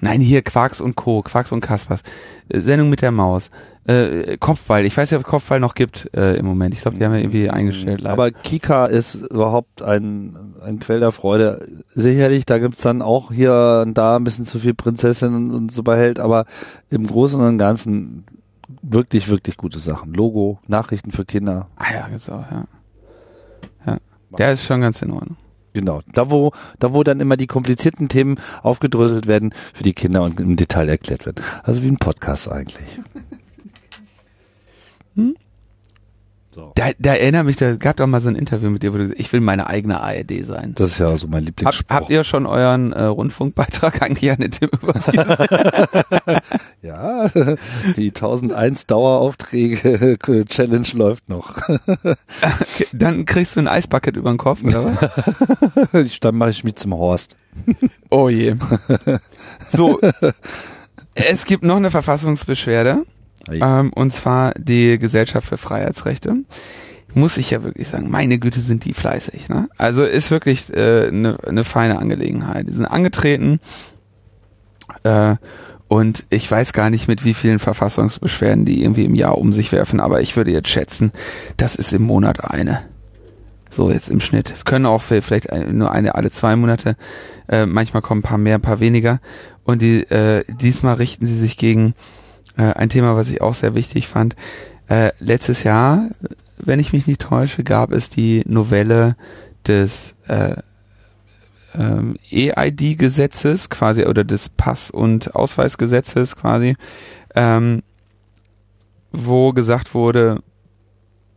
Nein, hier Quarks und Co., Quarks und Kaspers. Äh, Sendung mit der Maus. Äh, Kopfball. Ich weiß ja, ob es Kopfball noch gibt äh, im Moment. Ich glaube, die haben ja irgendwie eingestellt. Leider. Aber Kika ist überhaupt ein, ein Quell der Freude. Sicherlich, da gibt's dann auch hier und da ein bisschen zu viel Prinzessinnen und so behält, aber im Großen und Ganzen wirklich, wirklich gute Sachen. Logo, Nachrichten für Kinder. Ah ja, gibt's auch, ja. Der ist schon ganz in Ordnung. Genau. Da wo, da wo dann immer die komplizierten Themen aufgedröselt werden für die Kinder und im Detail erklärt werden. Also wie ein Podcast eigentlich. Hm? So. Da, da erinnere mich, da gab doch mal so ein Interview mit dir, wo du gesagt ich will meine eigene ARD sein. Das ist ja so mein Lieblingsspruch. Hab, habt ihr schon euren äh, Rundfunkbeitrag eigentlich an den Tim überwiesen? ja, die 1001 Daueraufträge Challenge läuft noch. Dann kriegst du ein Eisbucket über den Kopf, oder was? Dann mache ich mich zum Horst. oh je. So, es gibt noch eine Verfassungsbeschwerde. Ähm, und zwar die Gesellschaft für Freiheitsrechte. Muss ich ja wirklich sagen, meine Güte, sind die fleißig. Ne? Also ist wirklich eine äh, ne, ne feine Angelegenheit. Die sind angetreten äh, Und ich weiß gar nicht, mit wie vielen Verfassungsbeschwerden die irgendwie im Jahr um sich werfen, aber ich würde jetzt schätzen, das ist im Monat eine. So jetzt im Schnitt. Können auch vielleicht nur eine alle zwei Monate. Äh, manchmal kommen ein paar mehr, ein paar weniger. Und die, äh, diesmal richten sie sich gegen äh, ein Thema, was ich auch sehr wichtig fand. Äh, letztes Jahr, wenn ich mich nicht täusche, gab es die Novelle des äh, ähm, EID-Gesetzes quasi oder des Pass- und Ausweisgesetzes quasi, ähm, wo gesagt wurde,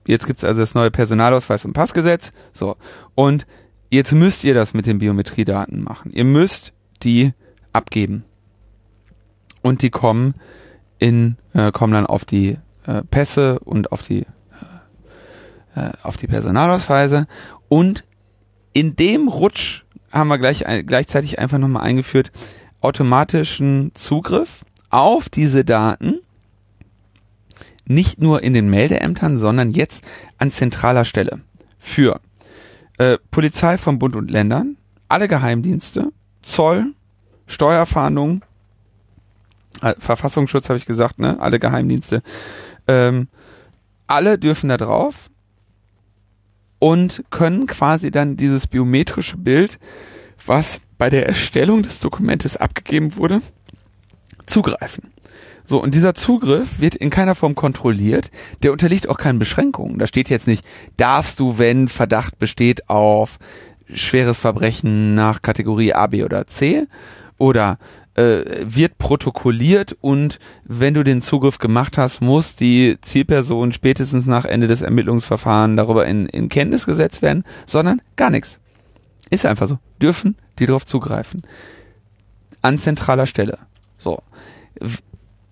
jetzt gibt's also das neue Personalausweis- und Passgesetz, so, und jetzt müsst ihr das mit den Biometriedaten machen. Ihr müsst die abgeben. Und die kommen in, äh, kommen dann auf die äh, Pässe und auf die, äh, äh auf die Personalausweise. Und in dem Rutsch haben wir gleich, gleichzeitig einfach nochmal eingeführt, automatischen Zugriff auf diese Daten, nicht nur in den Meldeämtern, sondern jetzt an zentraler Stelle für äh, Polizei von Bund und Ländern, alle Geheimdienste, Zoll, Steuerfahndung, äh, Verfassungsschutz habe ich gesagt, ne, alle Geheimdienste, ähm, alle dürfen da drauf und können quasi dann dieses biometrische Bild, was bei der Erstellung des Dokumentes abgegeben wurde, zugreifen. So, und dieser Zugriff wird in keiner Form kontrolliert, der unterliegt auch keinen Beschränkungen. Da steht jetzt nicht, darfst du, wenn Verdacht besteht auf schweres Verbrechen nach Kategorie A, B oder C, oder äh, wird protokolliert und wenn du den Zugriff gemacht hast, muss die Zielperson spätestens nach Ende des Ermittlungsverfahrens darüber in, in Kenntnis gesetzt werden, sondern gar nichts. Ist einfach so. Dürfen die darauf zugreifen. An zentraler Stelle. So.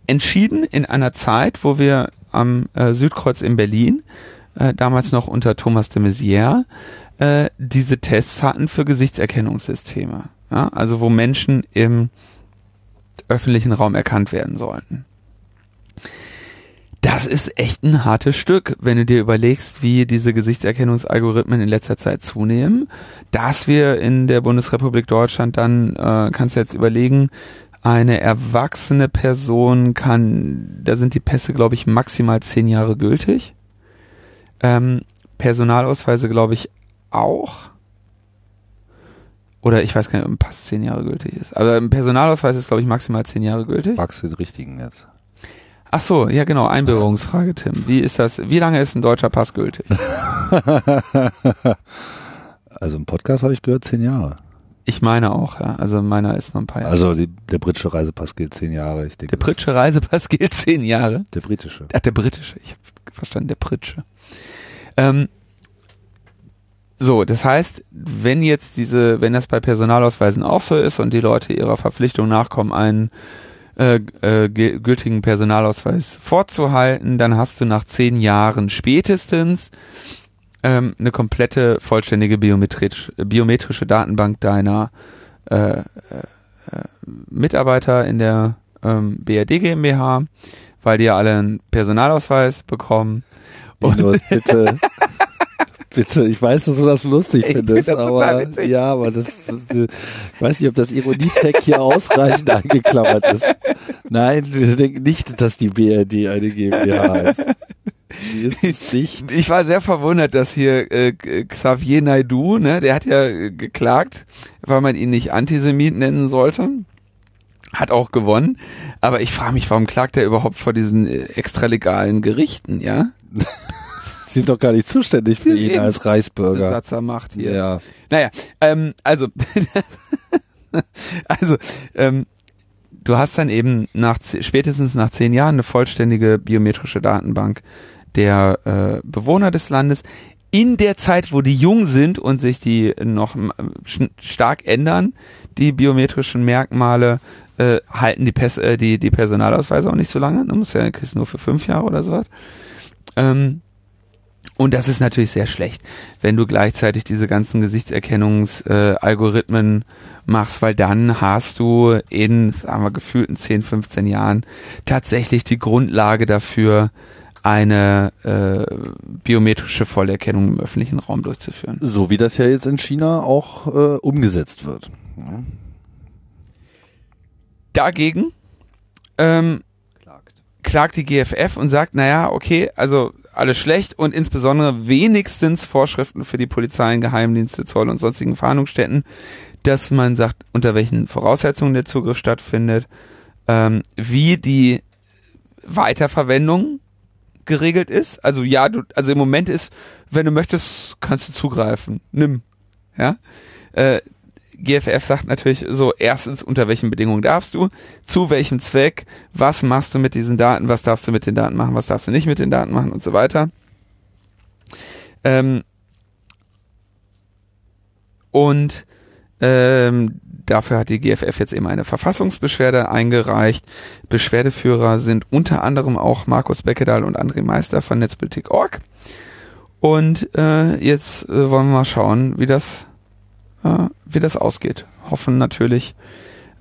Entschieden in einer Zeit, wo wir am äh, Südkreuz in Berlin, äh, damals noch unter Thomas de Maizière, äh, diese Tests hatten für Gesichtserkennungssysteme. Ja, also wo Menschen im öffentlichen Raum erkannt werden sollten. Das ist echt ein hartes Stück, wenn du dir überlegst, wie diese Gesichtserkennungsalgorithmen in letzter Zeit zunehmen. Dass wir in der Bundesrepublik Deutschland dann, äh, kannst du jetzt überlegen, eine erwachsene Person kann, da sind die Pässe, glaube ich, maximal zehn Jahre gültig. Ähm, Personalausweise, glaube ich, auch. Oder ich weiß gar nicht, ob ein Pass zehn Jahre gültig ist. Aber ein Personalausweis ist, glaube ich, maximal zehn Jahre gültig. Fragst du den richtigen jetzt? Ach so, ja genau, Einbürgerungsfrage, Tim. Wie ist das, wie lange ist ein deutscher Pass gültig? also im Podcast habe ich gehört, zehn Jahre. Ich meine auch, ja. Also meiner ist noch ein paar Jahre. Also die, der britische Reisepass gilt zehn Jahre. Ich denke, der britische Reisepass gilt zehn Jahre? Der britische. Ach, der britische. Ich habe verstanden, der britische. Ähm, so, das heißt, wenn jetzt diese, wenn das bei Personalausweisen auch so ist und die Leute ihrer Verpflichtung nachkommen, einen äh, äh, gültigen Personalausweis vorzuhalten, dann hast du nach zehn Jahren spätestens ähm, eine komplette vollständige biometrisch, biometrische Datenbank deiner äh, äh, Mitarbeiter in der ähm, BRD GmbH, weil die ja alle einen Personalausweis bekommen. Und bitte bitte. Ich weiß, dass du das lustig ich findest, find das aber ja, aber das, das, ich weiß nicht, ob das Ironie-Tag hier ausreichend angeklammert ist. Nein, wir denken nicht, dass die BRD eine GmbH ist. Nicht. Ich war sehr verwundert, dass hier äh, Xavier Naidu, ne, der hat ja äh, geklagt, weil man ihn nicht Antisemit nennen sollte. Hat auch gewonnen. Aber ich frage mich, warum klagt er überhaupt vor diesen äh, extralegalen Gerichten, ja? Sie sind doch gar nicht zuständig für ihn als Reichsbürger. Satzer macht hier. Ja. Naja, ähm, also, also, ähm, du hast dann eben nach spätestens nach zehn Jahren eine vollständige biometrische Datenbank der äh, Bewohner des Landes. In der Zeit, wo die jung sind und sich die noch stark ändern, die biometrischen Merkmale, äh, halten die, äh, die, die Personalausweise auch nicht so lange. Du musst ja kriegst nur für fünf Jahre oder so. Ähm, und das ist natürlich sehr schlecht, wenn du gleichzeitig diese ganzen Gesichtserkennungsalgorithmen äh, machst, weil dann hast du in, sagen wir, gefühlten 10, 15 Jahren tatsächlich die Grundlage dafür, eine äh, biometrische Vollerkennung im öffentlichen Raum durchzuführen. So wie das ja jetzt in China auch äh, umgesetzt wird. Ja. Dagegen ähm, Klagt. klagt die GFF und sagt, naja, okay, also alles schlecht und insbesondere wenigstens Vorschriften für die Polizei, Geheimdienste, Zoll und sonstigen Fahndungsstätten, dass man sagt, unter welchen Voraussetzungen der Zugriff stattfindet, ähm, wie die Weiterverwendung geregelt ist. Also ja, du, also im Moment ist, wenn du möchtest, kannst du zugreifen. Nimm. Ja. Äh, GFF sagt natürlich so, erstens, unter welchen Bedingungen darfst du, zu welchem Zweck, was machst du mit diesen Daten, was darfst du mit den Daten machen, was darfst du nicht mit den Daten machen und so weiter. Ähm, und ähm, dafür hat die GFF jetzt eben eine Verfassungsbeschwerde eingereicht. Beschwerdeführer sind unter anderem auch Markus Beckedahl und André Meister von Netzpolitik.org. Und äh, jetzt äh, wollen wir mal schauen, wie das, wie das ausgeht. Hoffen natürlich,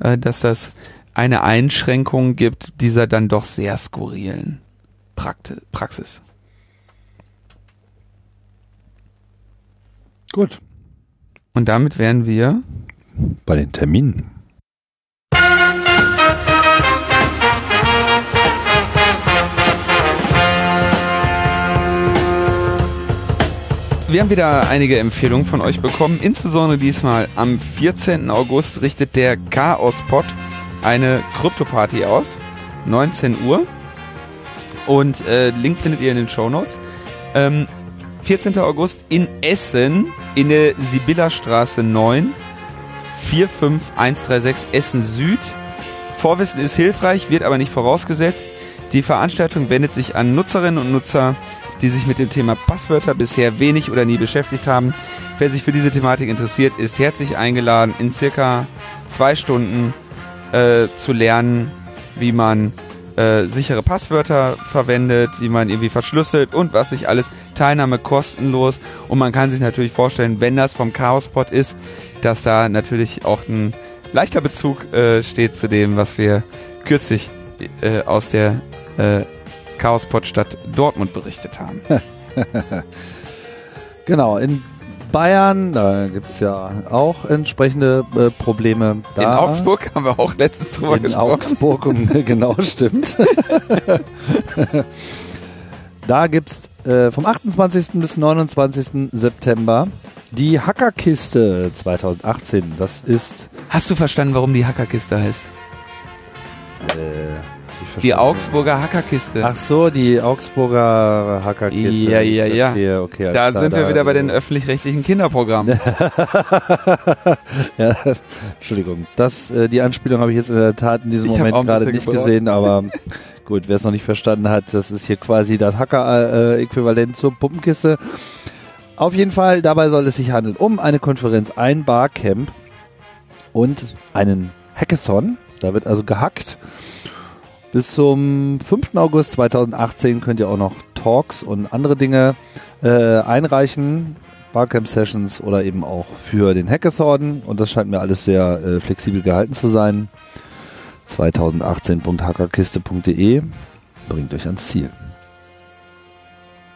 äh, dass das eine Einschränkung gibt dieser dann doch sehr skurrilen Praxis. Gut. Und damit wären wir Bei den Terminen. Wir haben wieder einige Empfehlungen von euch bekommen. Insbesondere diesmal am 14. August richtet der Chaos-Pod eine Krypto-Party aus. 19 Uhr. Und äh, Link findet ihr in den Show Notes. Ähm, 14. August in Essen in der Sibylla-Straße 9. 45136 Essen Süd. Vorwissen ist hilfreich, wird aber nicht vorausgesetzt. Die Veranstaltung wendet sich an Nutzerinnen und Nutzer, die sich mit dem Thema Passwörter bisher wenig oder nie beschäftigt haben. Wer sich für diese Thematik interessiert, ist herzlich eingeladen, in circa zwei Stunden äh, zu lernen, wie man äh, sichere Passwörter verwendet, wie man irgendwie verschlüsselt und was sich alles. Teilnahme kostenlos und man kann sich natürlich vorstellen, wenn das vom Chaospot ist, dass da natürlich auch ein leichter Bezug äh, steht zu dem, was wir kürzlich äh, aus der äh, Chaospot-Stadt Dortmund berichtet haben. Genau, in Bayern, da gibt es ja auch entsprechende äh, Probleme. Da In Augsburg haben wir auch letztens drüber in gesprochen. Augsburg, um, genau, stimmt. da gibt es äh, vom 28. bis 29. September die Hackerkiste 2018. Das ist Hast du verstanden, warum die Hackerkiste heißt? äh, Die Augsburger Hackerkiste. Ach so, die Augsburger Hackerkiste. Ja, ja, ja. Okay, da klar, sind wir da- wieder bei den öffentlich-rechtlichen Kinderprogrammen. ja, Entschuldigung. Das, äh, die Anspielung habe ich jetzt in der Tat in diesem Ich Moment gerade nicht gebraucht. gesehen, aber gut, wer es noch nicht verstanden hat, das ist hier quasi das Hacker-Äquivalent zur Puppenkiste. Auf jeden Fall, dabei soll es sich handeln um eine Konferenz, ein Barcamp und einen Hackathon. Da wird also gehackt. Bis zum 5. August 2018 könnt ihr auch noch Talks und andere Dinge äh, einreichen. Barcamp-Sessions oder eben auch für den Hackathon. Und das scheint mir alles sehr äh, flexibel gehalten zu sein. 2018.hackerkiste.de bringt euch ans Ziel.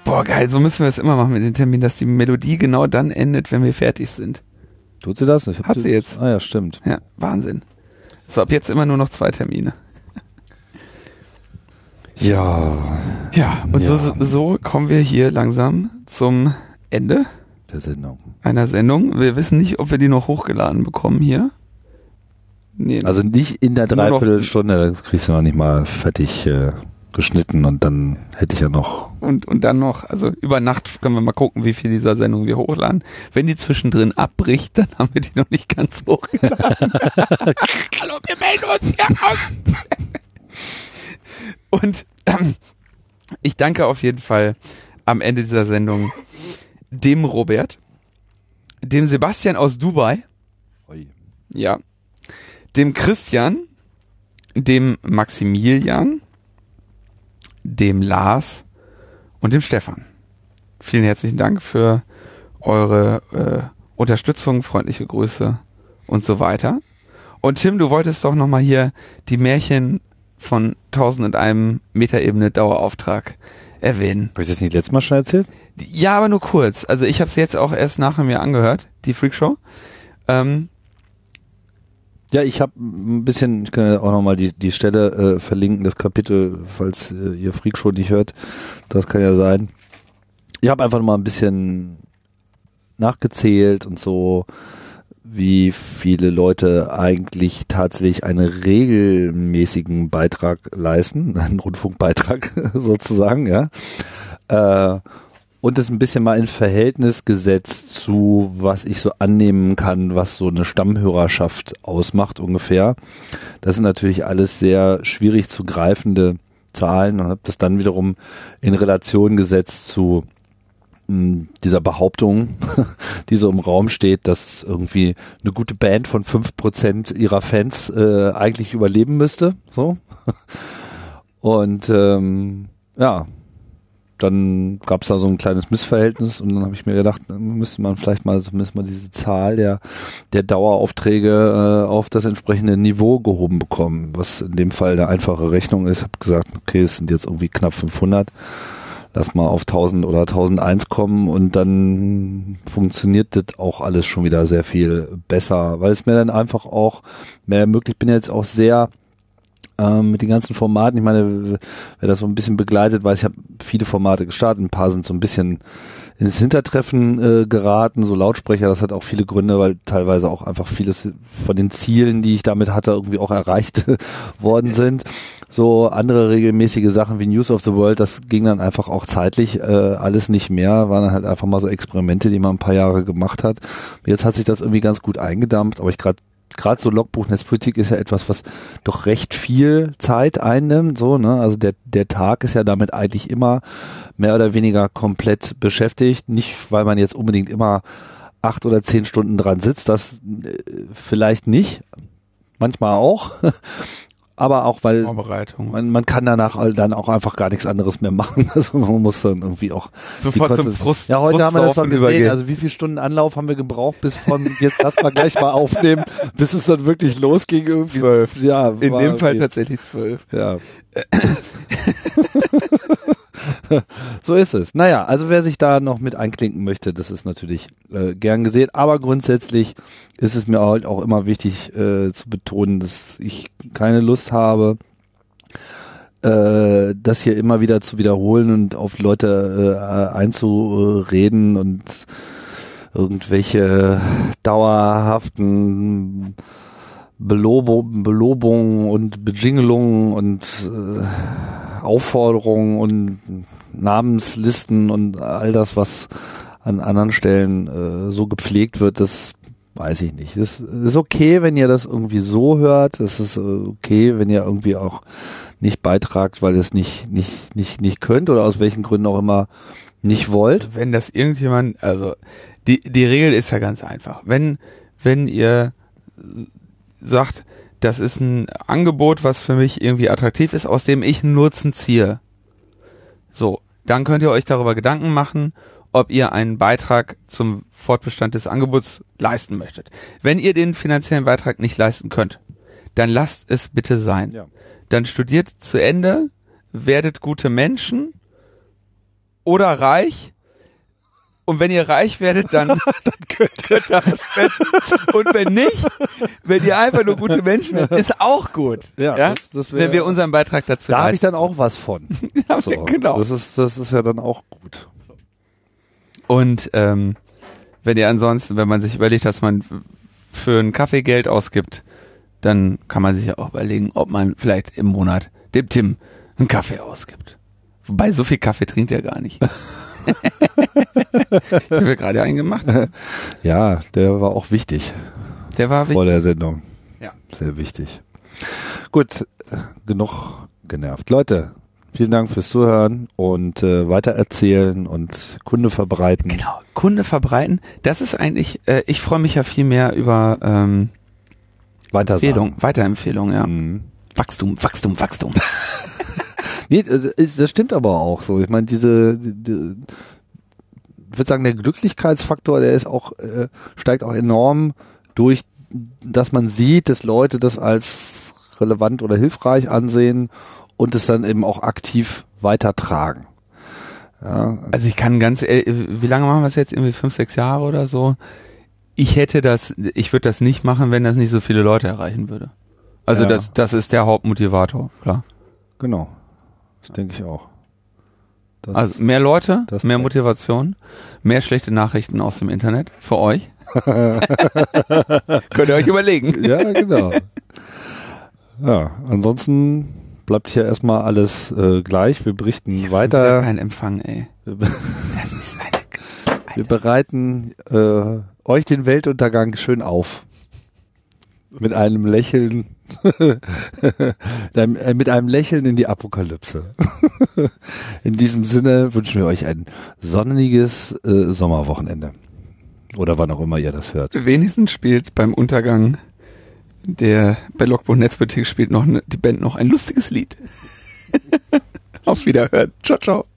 Boah, geil, so müssen wir es immer machen mit den Terminen, dass die Melodie genau dann endet, wenn wir fertig sind. Tut sie das? Hat sie jetzt. Ah ja, stimmt. Ja, Wahnsinn. So, ab jetzt immer nur noch zwei Termine. Ja, Ja, und Ja. So, so kommen wir hier langsam zum Ende der Sendung. einer Sendung. Wir wissen nicht, ob wir die noch hochgeladen bekommen hier. Nee, Also nicht in der Dreiviertelstunde, das kriegst du noch nicht mal fertig äh, geschnitten und dann hätte ich ja noch. und, und dann noch, also über Nacht können wir mal gucken, wie viel dieser Sendung wir hochladen. Wenn die zwischendrin abbricht, dann haben wir die noch nicht ganz hochgeladen. Hallo, wir melden uns hier aus. Und ähm, ich danke auf jeden Fall am Ende dieser Sendung dem Robert, dem Sebastian aus Dubai, ja, dem Christian, dem Maximilian, dem Lars und dem Stefan. Vielen herzlichen Dank für eure äh, Unterstützung, freundliche Grüße und so weiter. Und Tim, du wolltest doch nochmal hier die Märchen von 1001 Metaebene Dauerauftrag erwähnen. Habe ich das nicht letztes Mal schon erzählt? Ja, aber nur kurz. Also ich habe es jetzt auch erst nachher mir angehört, die Freakshow. Ähm, Ja, ich habe ein bisschen, ich kann ja auch nochmal die, die Stelle äh, verlinken, das Kapitel, falls äh, ihr Freak schon nicht hört. Das kann ja sein. Ich habe einfach mal ein bisschen nachgezählt und so, wie viele Leute eigentlich tatsächlich einen regelmäßigen Beitrag leisten, einen Rundfunkbeitrag sozusagen, ja. Äh, und es ein bisschen mal in Verhältnis gesetzt zu, was ich so annehmen kann, was so eine Stammhörerschaft ausmacht ungefähr. Das sind natürlich alles sehr schwierig zu greifende Zahlen und habe das dann wiederum in Relation gesetzt zu dieser Behauptung, die so im Raum steht, dass irgendwie eine gute Band von fünf Prozent ihrer Fans äh, eigentlich überleben müsste. So. Und ähm, ja, dann gab es da so ein kleines Missverhältnis und dann habe ich mir gedacht, müsste man vielleicht mal zumindest mal diese Zahl der, der Daueraufträge äh, auf das entsprechende Niveau gehoben bekommen, was in dem Fall eine einfache Rechnung ist. Ich habe gesagt, okay, es sind jetzt irgendwie knapp 500, lass mal auf 1000 oder 1001 kommen und dann funktioniert das auch alles schon wieder sehr viel besser, weil es mir dann einfach auch mehr ermöglicht, bin jetzt auch sehr ähm, mit den ganzen Formaten. Ich meine, wer das so ein bisschen begleitet, weiß, ich habe viele Formate gestartet. Ein paar sind so ein bisschen ins Hintertreffen äh, geraten, so Lautsprecher. Das hat auch viele Gründe, weil teilweise auch einfach vieles von den Zielen, die ich damit hatte, irgendwie auch erreicht worden sind. So andere regelmäßige Sachen wie News of the World, das ging dann einfach auch zeitlich äh, alles nicht mehr. Waren dann halt einfach mal so Experimente, die man ein paar Jahre gemacht hat. Jetzt hat sich das irgendwie ganz gut eingedampft, aber ich gerade gerade so Logbuch Netzpolitik ist ja etwas, was doch recht viel Zeit einnimmt, so, ne? Also der, der Tag ist ja damit eigentlich immer mehr oder weniger komplett beschäftigt. Nicht, weil man jetzt unbedingt immer acht oder zehn Stunden dran sitzt, das äh, vielleicht nicht. Manchmal auch aber auch weil man, man kann danach dann auch einfach gar nichts anderes mehr machen. Also man muss dann irgendwie auch sofort zum Frust. Ja, heute haben wir das schon gesehen. Übergehen. Also wie viele Stunden Anlauf haben wir gebraucht, bis von jetzt lass mal gleich mal aufnehmen, bis es dann wirklich losging irgendwie. Zwölf. Ja, in dem Fall tatsächlich zwölf. Ja. so ist es. Naja, also wer sich da noch mit einklinken möchte, das ist natürlich äh, gern gesehen. Aber grundsätzlich ist es mir halt auch immer wichtig äh, zu betonen, dass ich keine Lust habe, äh, das hier immer wieder zu wiederholen und auf Leute äh, einzureden und irgendwelche dauerhaften Belobungen und Bejingelungen und äh, Aufforderungen und Namenslisten und all das, was an anderen Stellen äh, so gepflegt wird, das weiß ich nicht. Das ist okay, wenn ihr das irgendwie so hört. Das ist äh, okay, wenn ihr irgendwie auch nicht beitragt, weil ihr es nicht, nicht, nicht, nicht könnt oder aus welchen Gründen auch immer nicht wollt. Wenn das irgendjemand, also die, die Regel ist ja ganz einfach. Wenn, wenn ihr sagt, das ist ein Angebot, was für mich irgendwie attraktiv ist, aus dem ich einen Nutzen ziehe. So, dann könnt ihr euch darüber Gedanken machen, ob ihr einen Beitrag zum Fortbestand des Angebots leisten möchtet. Wenn ihr den finanziellen Beitrag nicht leisten könnt, dann lasst es bitte sein. Ja. Dann studiert zu Ende, werdet gute Menschen oder reich und wenn ihr reich werdet, dann, dann könnt ihr das spenden. Und wenn nicht, wenn ihr einfach nur gute Menschen werdet, ist auch gut. Ja, ja? Das, das wär, wenn wir unseren Beitrag dazu Da habe ich dann auch was von. ja, so, genau. Das ist, das ist ja dann auch gut. Und ähm, wenn ihr ansonsten, wenn man sich überlegt, dass man für einen Kaffee Geld ausgibt, dann kann man sich ja auch überlegen, ob man vielleicht im Monat dem Tim einen Kaffee ausgibt. Wobei so viel Kaffee trinkt er gar nicht. ich habe ja gerade einen gemacht. Ja, der war auch wichtig. Der war wichtig. Vor der Sendung. Ja. Sehr wichtig. Gut, genug genervt. Leute, vielen Dank fürs Zuhören und äh, weitererzählen und Kunde verbreiten. Genau, Kunde verbreiten. Das ist eigentlich, äh, ich freue mich ja viel mehr über ähm, Empfehlung, Weiterempfehlung, ja. Mhm. Wachstum, Wachstum, Wachstum. Nee, das, stimmt aber auch so. Ich meine, diese, die, ich würde sagen, der Glücklichkeitsfaktor, der ist auch, äh, steigt auch enorm durch, dass man sieht, dass Leute das als relevant oder hilfreich ansehen und es dann eben auch aktiv weitertragen. Ja. Also ich kann ganz, äh, wie lange machen wir es jetzt? Irgendwie fünf, sechs Jahre oder so? ich hätte das, ich würde das nicht machen, wenn das nicht so viele Leute erreichen würde. Also Ja. das, das ist der Hauptmotivator, klar. Genau. Das denke ich auch. Das Also mehr Leute, mehr Motivation, mehr schlechte Nachrichten aus dem Internet für euch. Könnt ihr euch überlegen. Ja, genau. ja, ansonsten bleibt hier erstmal alles äh, gleich. Wir berichten Wieder weiter. Kein Empfang, ey. Das ist eine. wir bereiten äh, euch den Weltuntergang schön auf. Mit einem Lächeln. Äh, mit einem Lächeln in die Apokalypse. in diesem Sinne wünschen wir euch ein sonniges äh, Sommerwochenende. Oder wann auch immer ihr das hört. Wenigstens spielt beim Untergang der bei Lockbund Netzpolitik spielt noch ne, die Band noch ein lustiges Lied. Auf Wiederhören. Ciao, ciao.